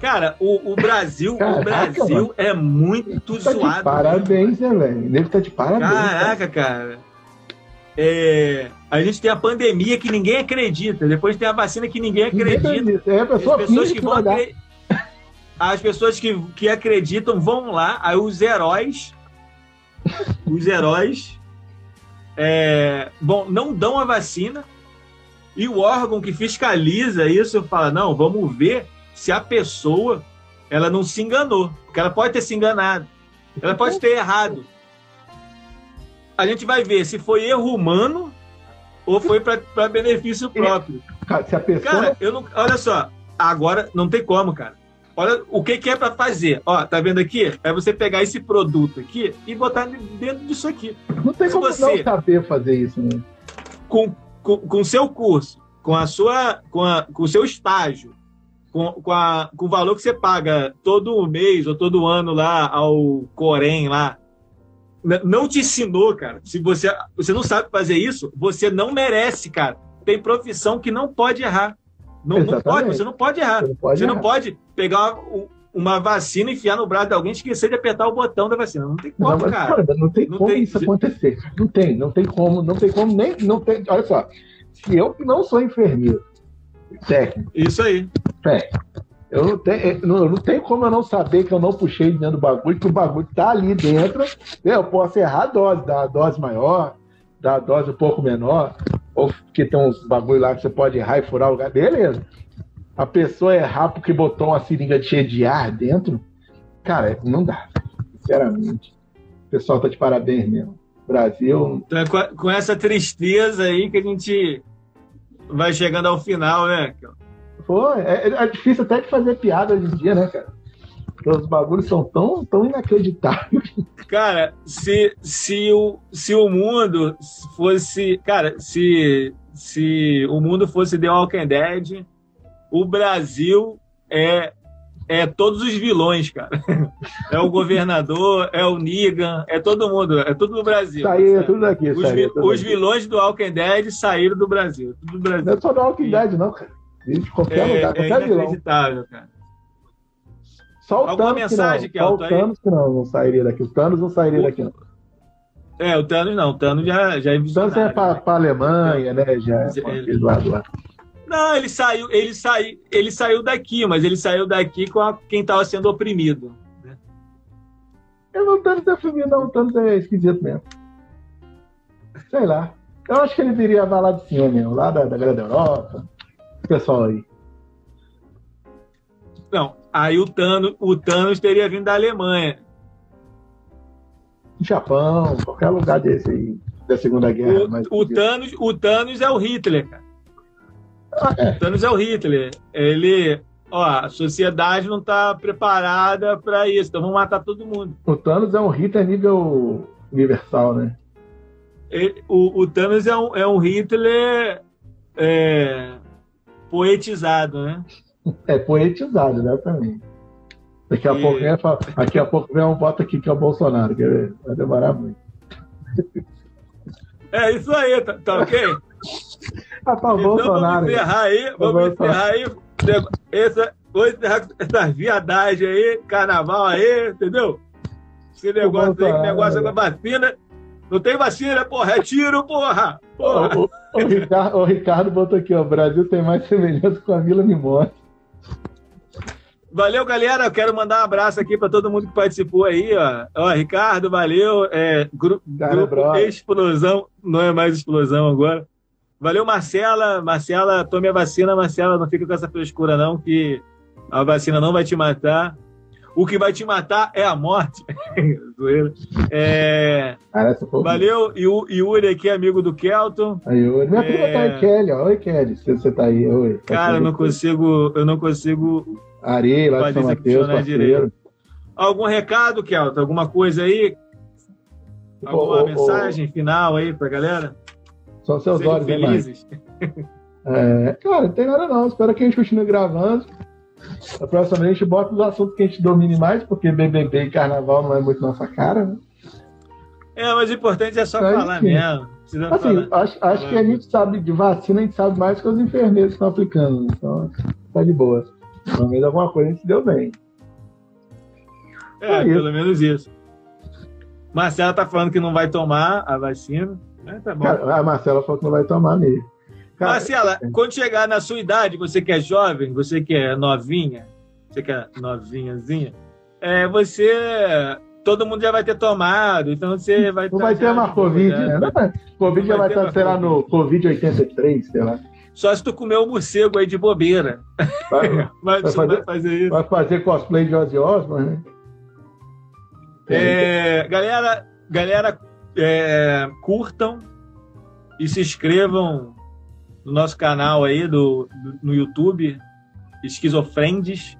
Cara, o, o Brasil, o Caraca, Brasil mano. é muito Tá zoado. parabéns, né, velho? O nego tá de parabéns. cara. Caraca, cara. É, a gente tem a pandemia que ninguém acredita. Depois tem a vacina que ninguém Ninguém acredita. acredita. É a As pessoa pessoas que que vão vai dar. acre- As pessoas que, que acreditam vão lá, aí os heróis, os heróis, é, bom, não dão a vacina e o órgão que fiscaliza isso fala, não, vamos ver se a pessoa ela não se enganou, porque ela pode ter se enganado, ela pode ter errado. A gente vai ver se foi erro humano ou foi para benefício próprio. Cara, se a pessoa. Cara, eu não. Olha só, agora não tem como, cara. Olha o que, que é pra fazer. Ó, tá vendo aqui? É você pegar esse produto aqui e botar dentro disso aqui. não tem se como você- não saber fazer isso, né? Com com com o seu curso, com a sua, com, a, com o seu estágio, com, com, a, com o valor que você paga todo mês ou todo ano lá ao Corém lá. Não te ensinou, cara. Se você, você não sabe fazer isso, você não merece, cara. Tem profissão que não pode errar. Não, não pode, você não pode errar. Você não pode Você não pode pegar uma, uma vacina, enfiar no braço de alguém e esquecer de apertar o botão da vacina. Não tem como, Não, mas, cara. não tem Não como tem- isso acontecer. Não tem, não tem como, não tem como nem. Não tem, olha só, se eu que não sou enfermeiro, técnico, Isso aí. eu não, tenho, eu não- eu não tenho como eu não saber que eu não puxei dentro do bagulho, que o bagulho tá ali dentro. né? Eu posso errar a dose, dar a dose maior, dar a dose um pouco menor, ou que tem uns bagulho lá que você pode errar e furar o lugar. Beleza. A pessoa errar porque botou uma seringa cheia de ar dentro, cara, não dá. Sinceramente. O pessoal tá de parabéns mesmo. Brasil, Então é com, com essa tristeza aí que a gente vai chegando ao final, né? Pô, é, é difícil até de fazer piada hoje em dia, né, cara? Os bagulhos são tão, tão inacreditáveis. Cara, se, se, o, se o mundo fosse. Cara, se, se o mundo fosse The Walking Dead, o Brasil é, é todos os vilões, cara. É o governador, é o Negan, é todo mundo, é tudo do Brasil. Sairia sabe? tudo daqui, Os, sairia vi- tudo os vilões do Walking Dead saíram do Brasil. Tudo do Brasil. Não é só da Walking Dead, não, cara. Em qualquer É, lugar, é qualquer vilão. inacreditável, cara. Só o Alguma Thanos mensagem, que não. Só o Kelton, aí? Thanos que não, não sairia daqui. O Thanos não sairia O- daqui, não. É, o Thanos não. O Thanos já, já é O Thanos é visionário. pra, pra Alemanha, né? Já é Ele- lado lá. Não, ele saiu, ele saiu, ele saiu daqui, mas ele saiu daqui com a- quem estava sendo oprimido. Eu não, o Thanos é filme, não. O Thanos é esquisito mesmo. Sei lá. Eu acho que ele viria lá, lá de cima mesmo, lá da, da da Europa. O pessoal aí. Não, aí o Thanos, o Thanos teria vindo da Alemanha. Japão, qualquer lugar desse aí, da Segunda Guerra. O, o Thanos, o Thanos é o Hitler, cara. Ah, é. O Thanos é o Hitler. Ele, ó, a sociedade não está preparada para isso, então vamos matar todo mundo. O Thanos é um Hitler nível universal, né? Ele- o, o Thanos é um, é um Hitler é, poetizado, né? É poetizado, exatamente. Daqui a E- pouco vem, daqui a pouco vem um bota aqui que é o Bolsonaro, quer ver? Vai demorar muito. É isso aí, tá, tá ok? Ah, tá Então Bolsonaro. vamos encerrar aí, vamos encerrar aí. Essa, vou encerrar aí, carnaval aí, entendeu? Esse negócio aí, que negócio com vacina. Não tem vacina, porra, é tiro, porra! porra. O, o- o Ricardo, o Ricardo botou aqui, ó. O Brasil tem mais semelhança com a Vila Mimosa. Valeu, galera. Eu quero mandar um abraço aqui para todo mundo que participou aí, ó. Ó, Ricardo, valeu. É, gru- Cara, grupo brother. Explosão, não é mais Explosão agora. Valeu, Marcela. Marcela, tome a vacina, Marcela. Não fica com essa frescura, não, que a vacina não vai te matar. O que vai te matar é a morte. Zoeira. É, foi. valeu, Yu- Yuri aqui, amigo do Kelton. Aí, oi. Minha É. prima tá aí, Kelly, ó. Oi, Kelly. Se você tá aí, oi. Tá Cara, eu não consigo, eu não consigo Areia, lá de São Mateus, parceiro. Algum recado, Kelton? Alguma coisa aí? Alguma Ô, ô, mensagem final aí pra galera? São seus Sejam olhos, felizes. É, cara, não tem nada não. Espero que a gente continue gravando. A próxima vez a gente bota os assuntos que a gente domine mais, porque BBB e carnaval não é muito nossa cara, né? É, mas o importante é só falar mesmo. Assim, falar. acho, acho que a gente sabe de vacina, a gente sabe mais que os enfermeiros que estão aplicando. Então, tá de boa. Pelo menos alguma coisa a gente se deu bem. É, é pelo menos isso. Marcela tá falando que não vai tomar a vacina. É, tá bom. Cara, a Marcela falou que não vai tomar mesmo. Cara, Marcela, quando chegar na sua idade, você que é jovem, você que é novinha, você que é novinhazinha, é, você. Todo mundo já vai ter tomado, então você vai não tá vai ter já mais Covid, né? né? Não, Covid já vai estar, mais sei lá, no Covid 83, sei lá. Só se tu comer um morcego aí de bobeira. Vai, Mas Vai você não vai fazer- fazer isso. vai fazer cosplay de Ozzy Osbourne, né? É, galera, galera é, curtam e se inscrevam no nosso canal aí do, do- no YouTube, Esquizofrendes.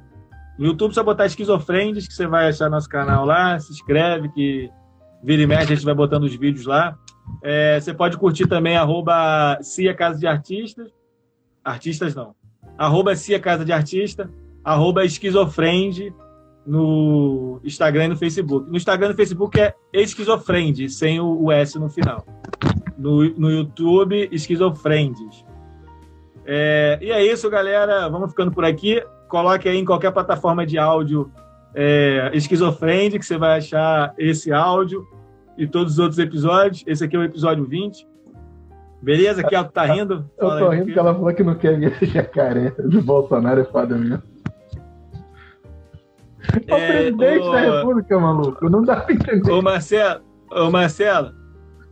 No YouTube, só botar Esquizofrendes, que você vai achar nosso canal lá. Se inscreve, que vira e mexe, a gente vai botando os vídeos lá. É, você pode curtir também, arroba Cia Casa de Artistas. Artistas não. Arroba Cia Casa de Artista. Arroba Esquizofrende no Instagram e no Facebook. No Instagram e no Facebook é Esquizofrende, sem o, o S no final. No, no YouTube, Esquizofrendes. É, e é isso, galera. Vamos ficando por aqui. Coloque aí em qualquer plataforma de áudio é, Esquizofrende, que você vai achar esse áudio e todos os outros episódios. Esse aqui é o episódio 20. Beleza? Que tá rindo? Eu Fala tô aí, rindo porque ela falou que não quer ver esse jacaré do Bolsonaro, é foda mesmo. É o É, presidente ô- da República, maluco. Não dá pra entender. Ô Marcelo, ô Marcelo,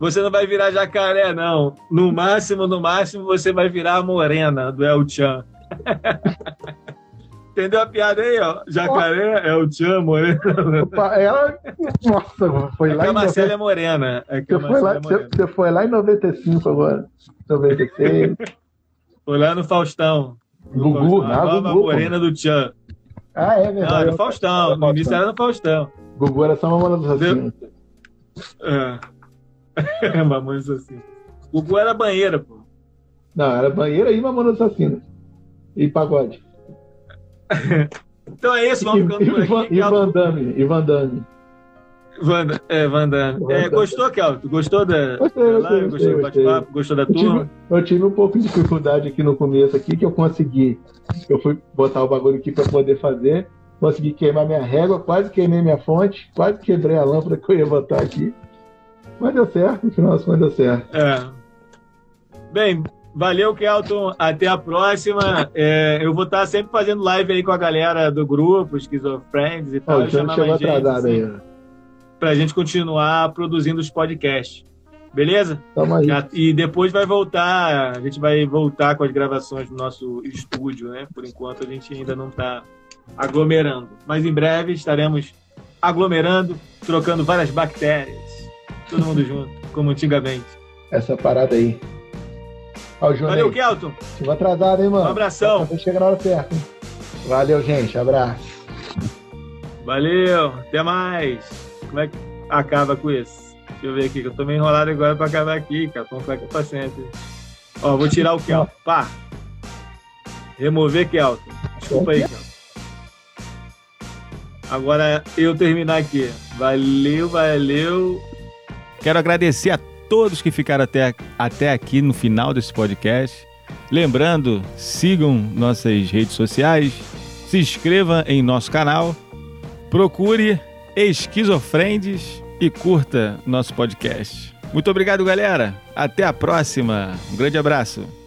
você não vai virar jacaré, não. No máximo, no máximo, você vai virar a morena do El Chan. Entendeu a piada aí, ó? Jacaré, El Chan, morena. Opa, Ela. Nossa, foi É lá que a Marcela 90... é morena. É que você, foi lá, é morena. você foi lá em 95 agora. 96. Foi lá no Faustão. No Gugu, Faustão. não, a nova Gugu, morena do Chan. ah, é Não, verdade. era no Faustão. No início era no Faustão. Gugu era só uma mano dos assassinos. É. Mamães assim. Gugu era banheira, pô. Não, era banheira e mamona assassina. E pagode. Então é isso, vamos ficando por E, Van- aqui. e. Van Damme. E Van Damme. É. Van É, Damme. gostou, Kelton? Gostou da, Gostei, da gostei, live? Gostou do gostei, bate-papo? Gostou da Eu turma? tive, eu tive um pouco de dificuldade aqui no começo aqui, que eu consegui. Eu fui botar o bagulho aqui para poder fazer. Consegui queimar minha régua, quase queimei minha fonte, quase quebrei a lâmpada que eu ia botar aqui. Mas deu certo, no final das contas deu certo. É. Bem, valeu, Kelton. Até a próxima. É, eu vou estar sempre fazendo live aí com a galera do grupo, Schizofrends e tal. o Jânio chamar mais gente, assim, aí. ó. pra gente continuar produzindo os podcasts. Beleza? Tamo aí. E depois vai voltar, a gente vai voltar com as gravações no nosso estúdio, né? Por enquanto a gente ainda não está aglomerando. Mas em breve estaremos aglomerando, trocando várias bactérias. Todo mundo junto, como antigamente. Essa parada aí. Ó, Valeu, aí. Kelton. Atrasado, hein, mano? Um abração. Chega na hora certa. hein? Valeu, gente. Abraço. Valeu, até mais. Como é que acaba com isso? Deixa eu ver aqui, que eu tô meio enrolado agora pra acabar aqui, cara. Vamos ficar com paciência. Ó, vou tirar o Kelton. Pá. Remover Kelton. Desculpa aí, Kelton. Agora eu terminar aqui. Valeu, valeu. Quero agradecer a todos que ficaram até, até aqui no final desse podcast. Lembrando, sigam nossas redes sociais, se inscreva em nosso canal, procure Esquizofrendes e curta nosso podcast. Muito obrigado, galera. Até a próxima. Um grande abraço.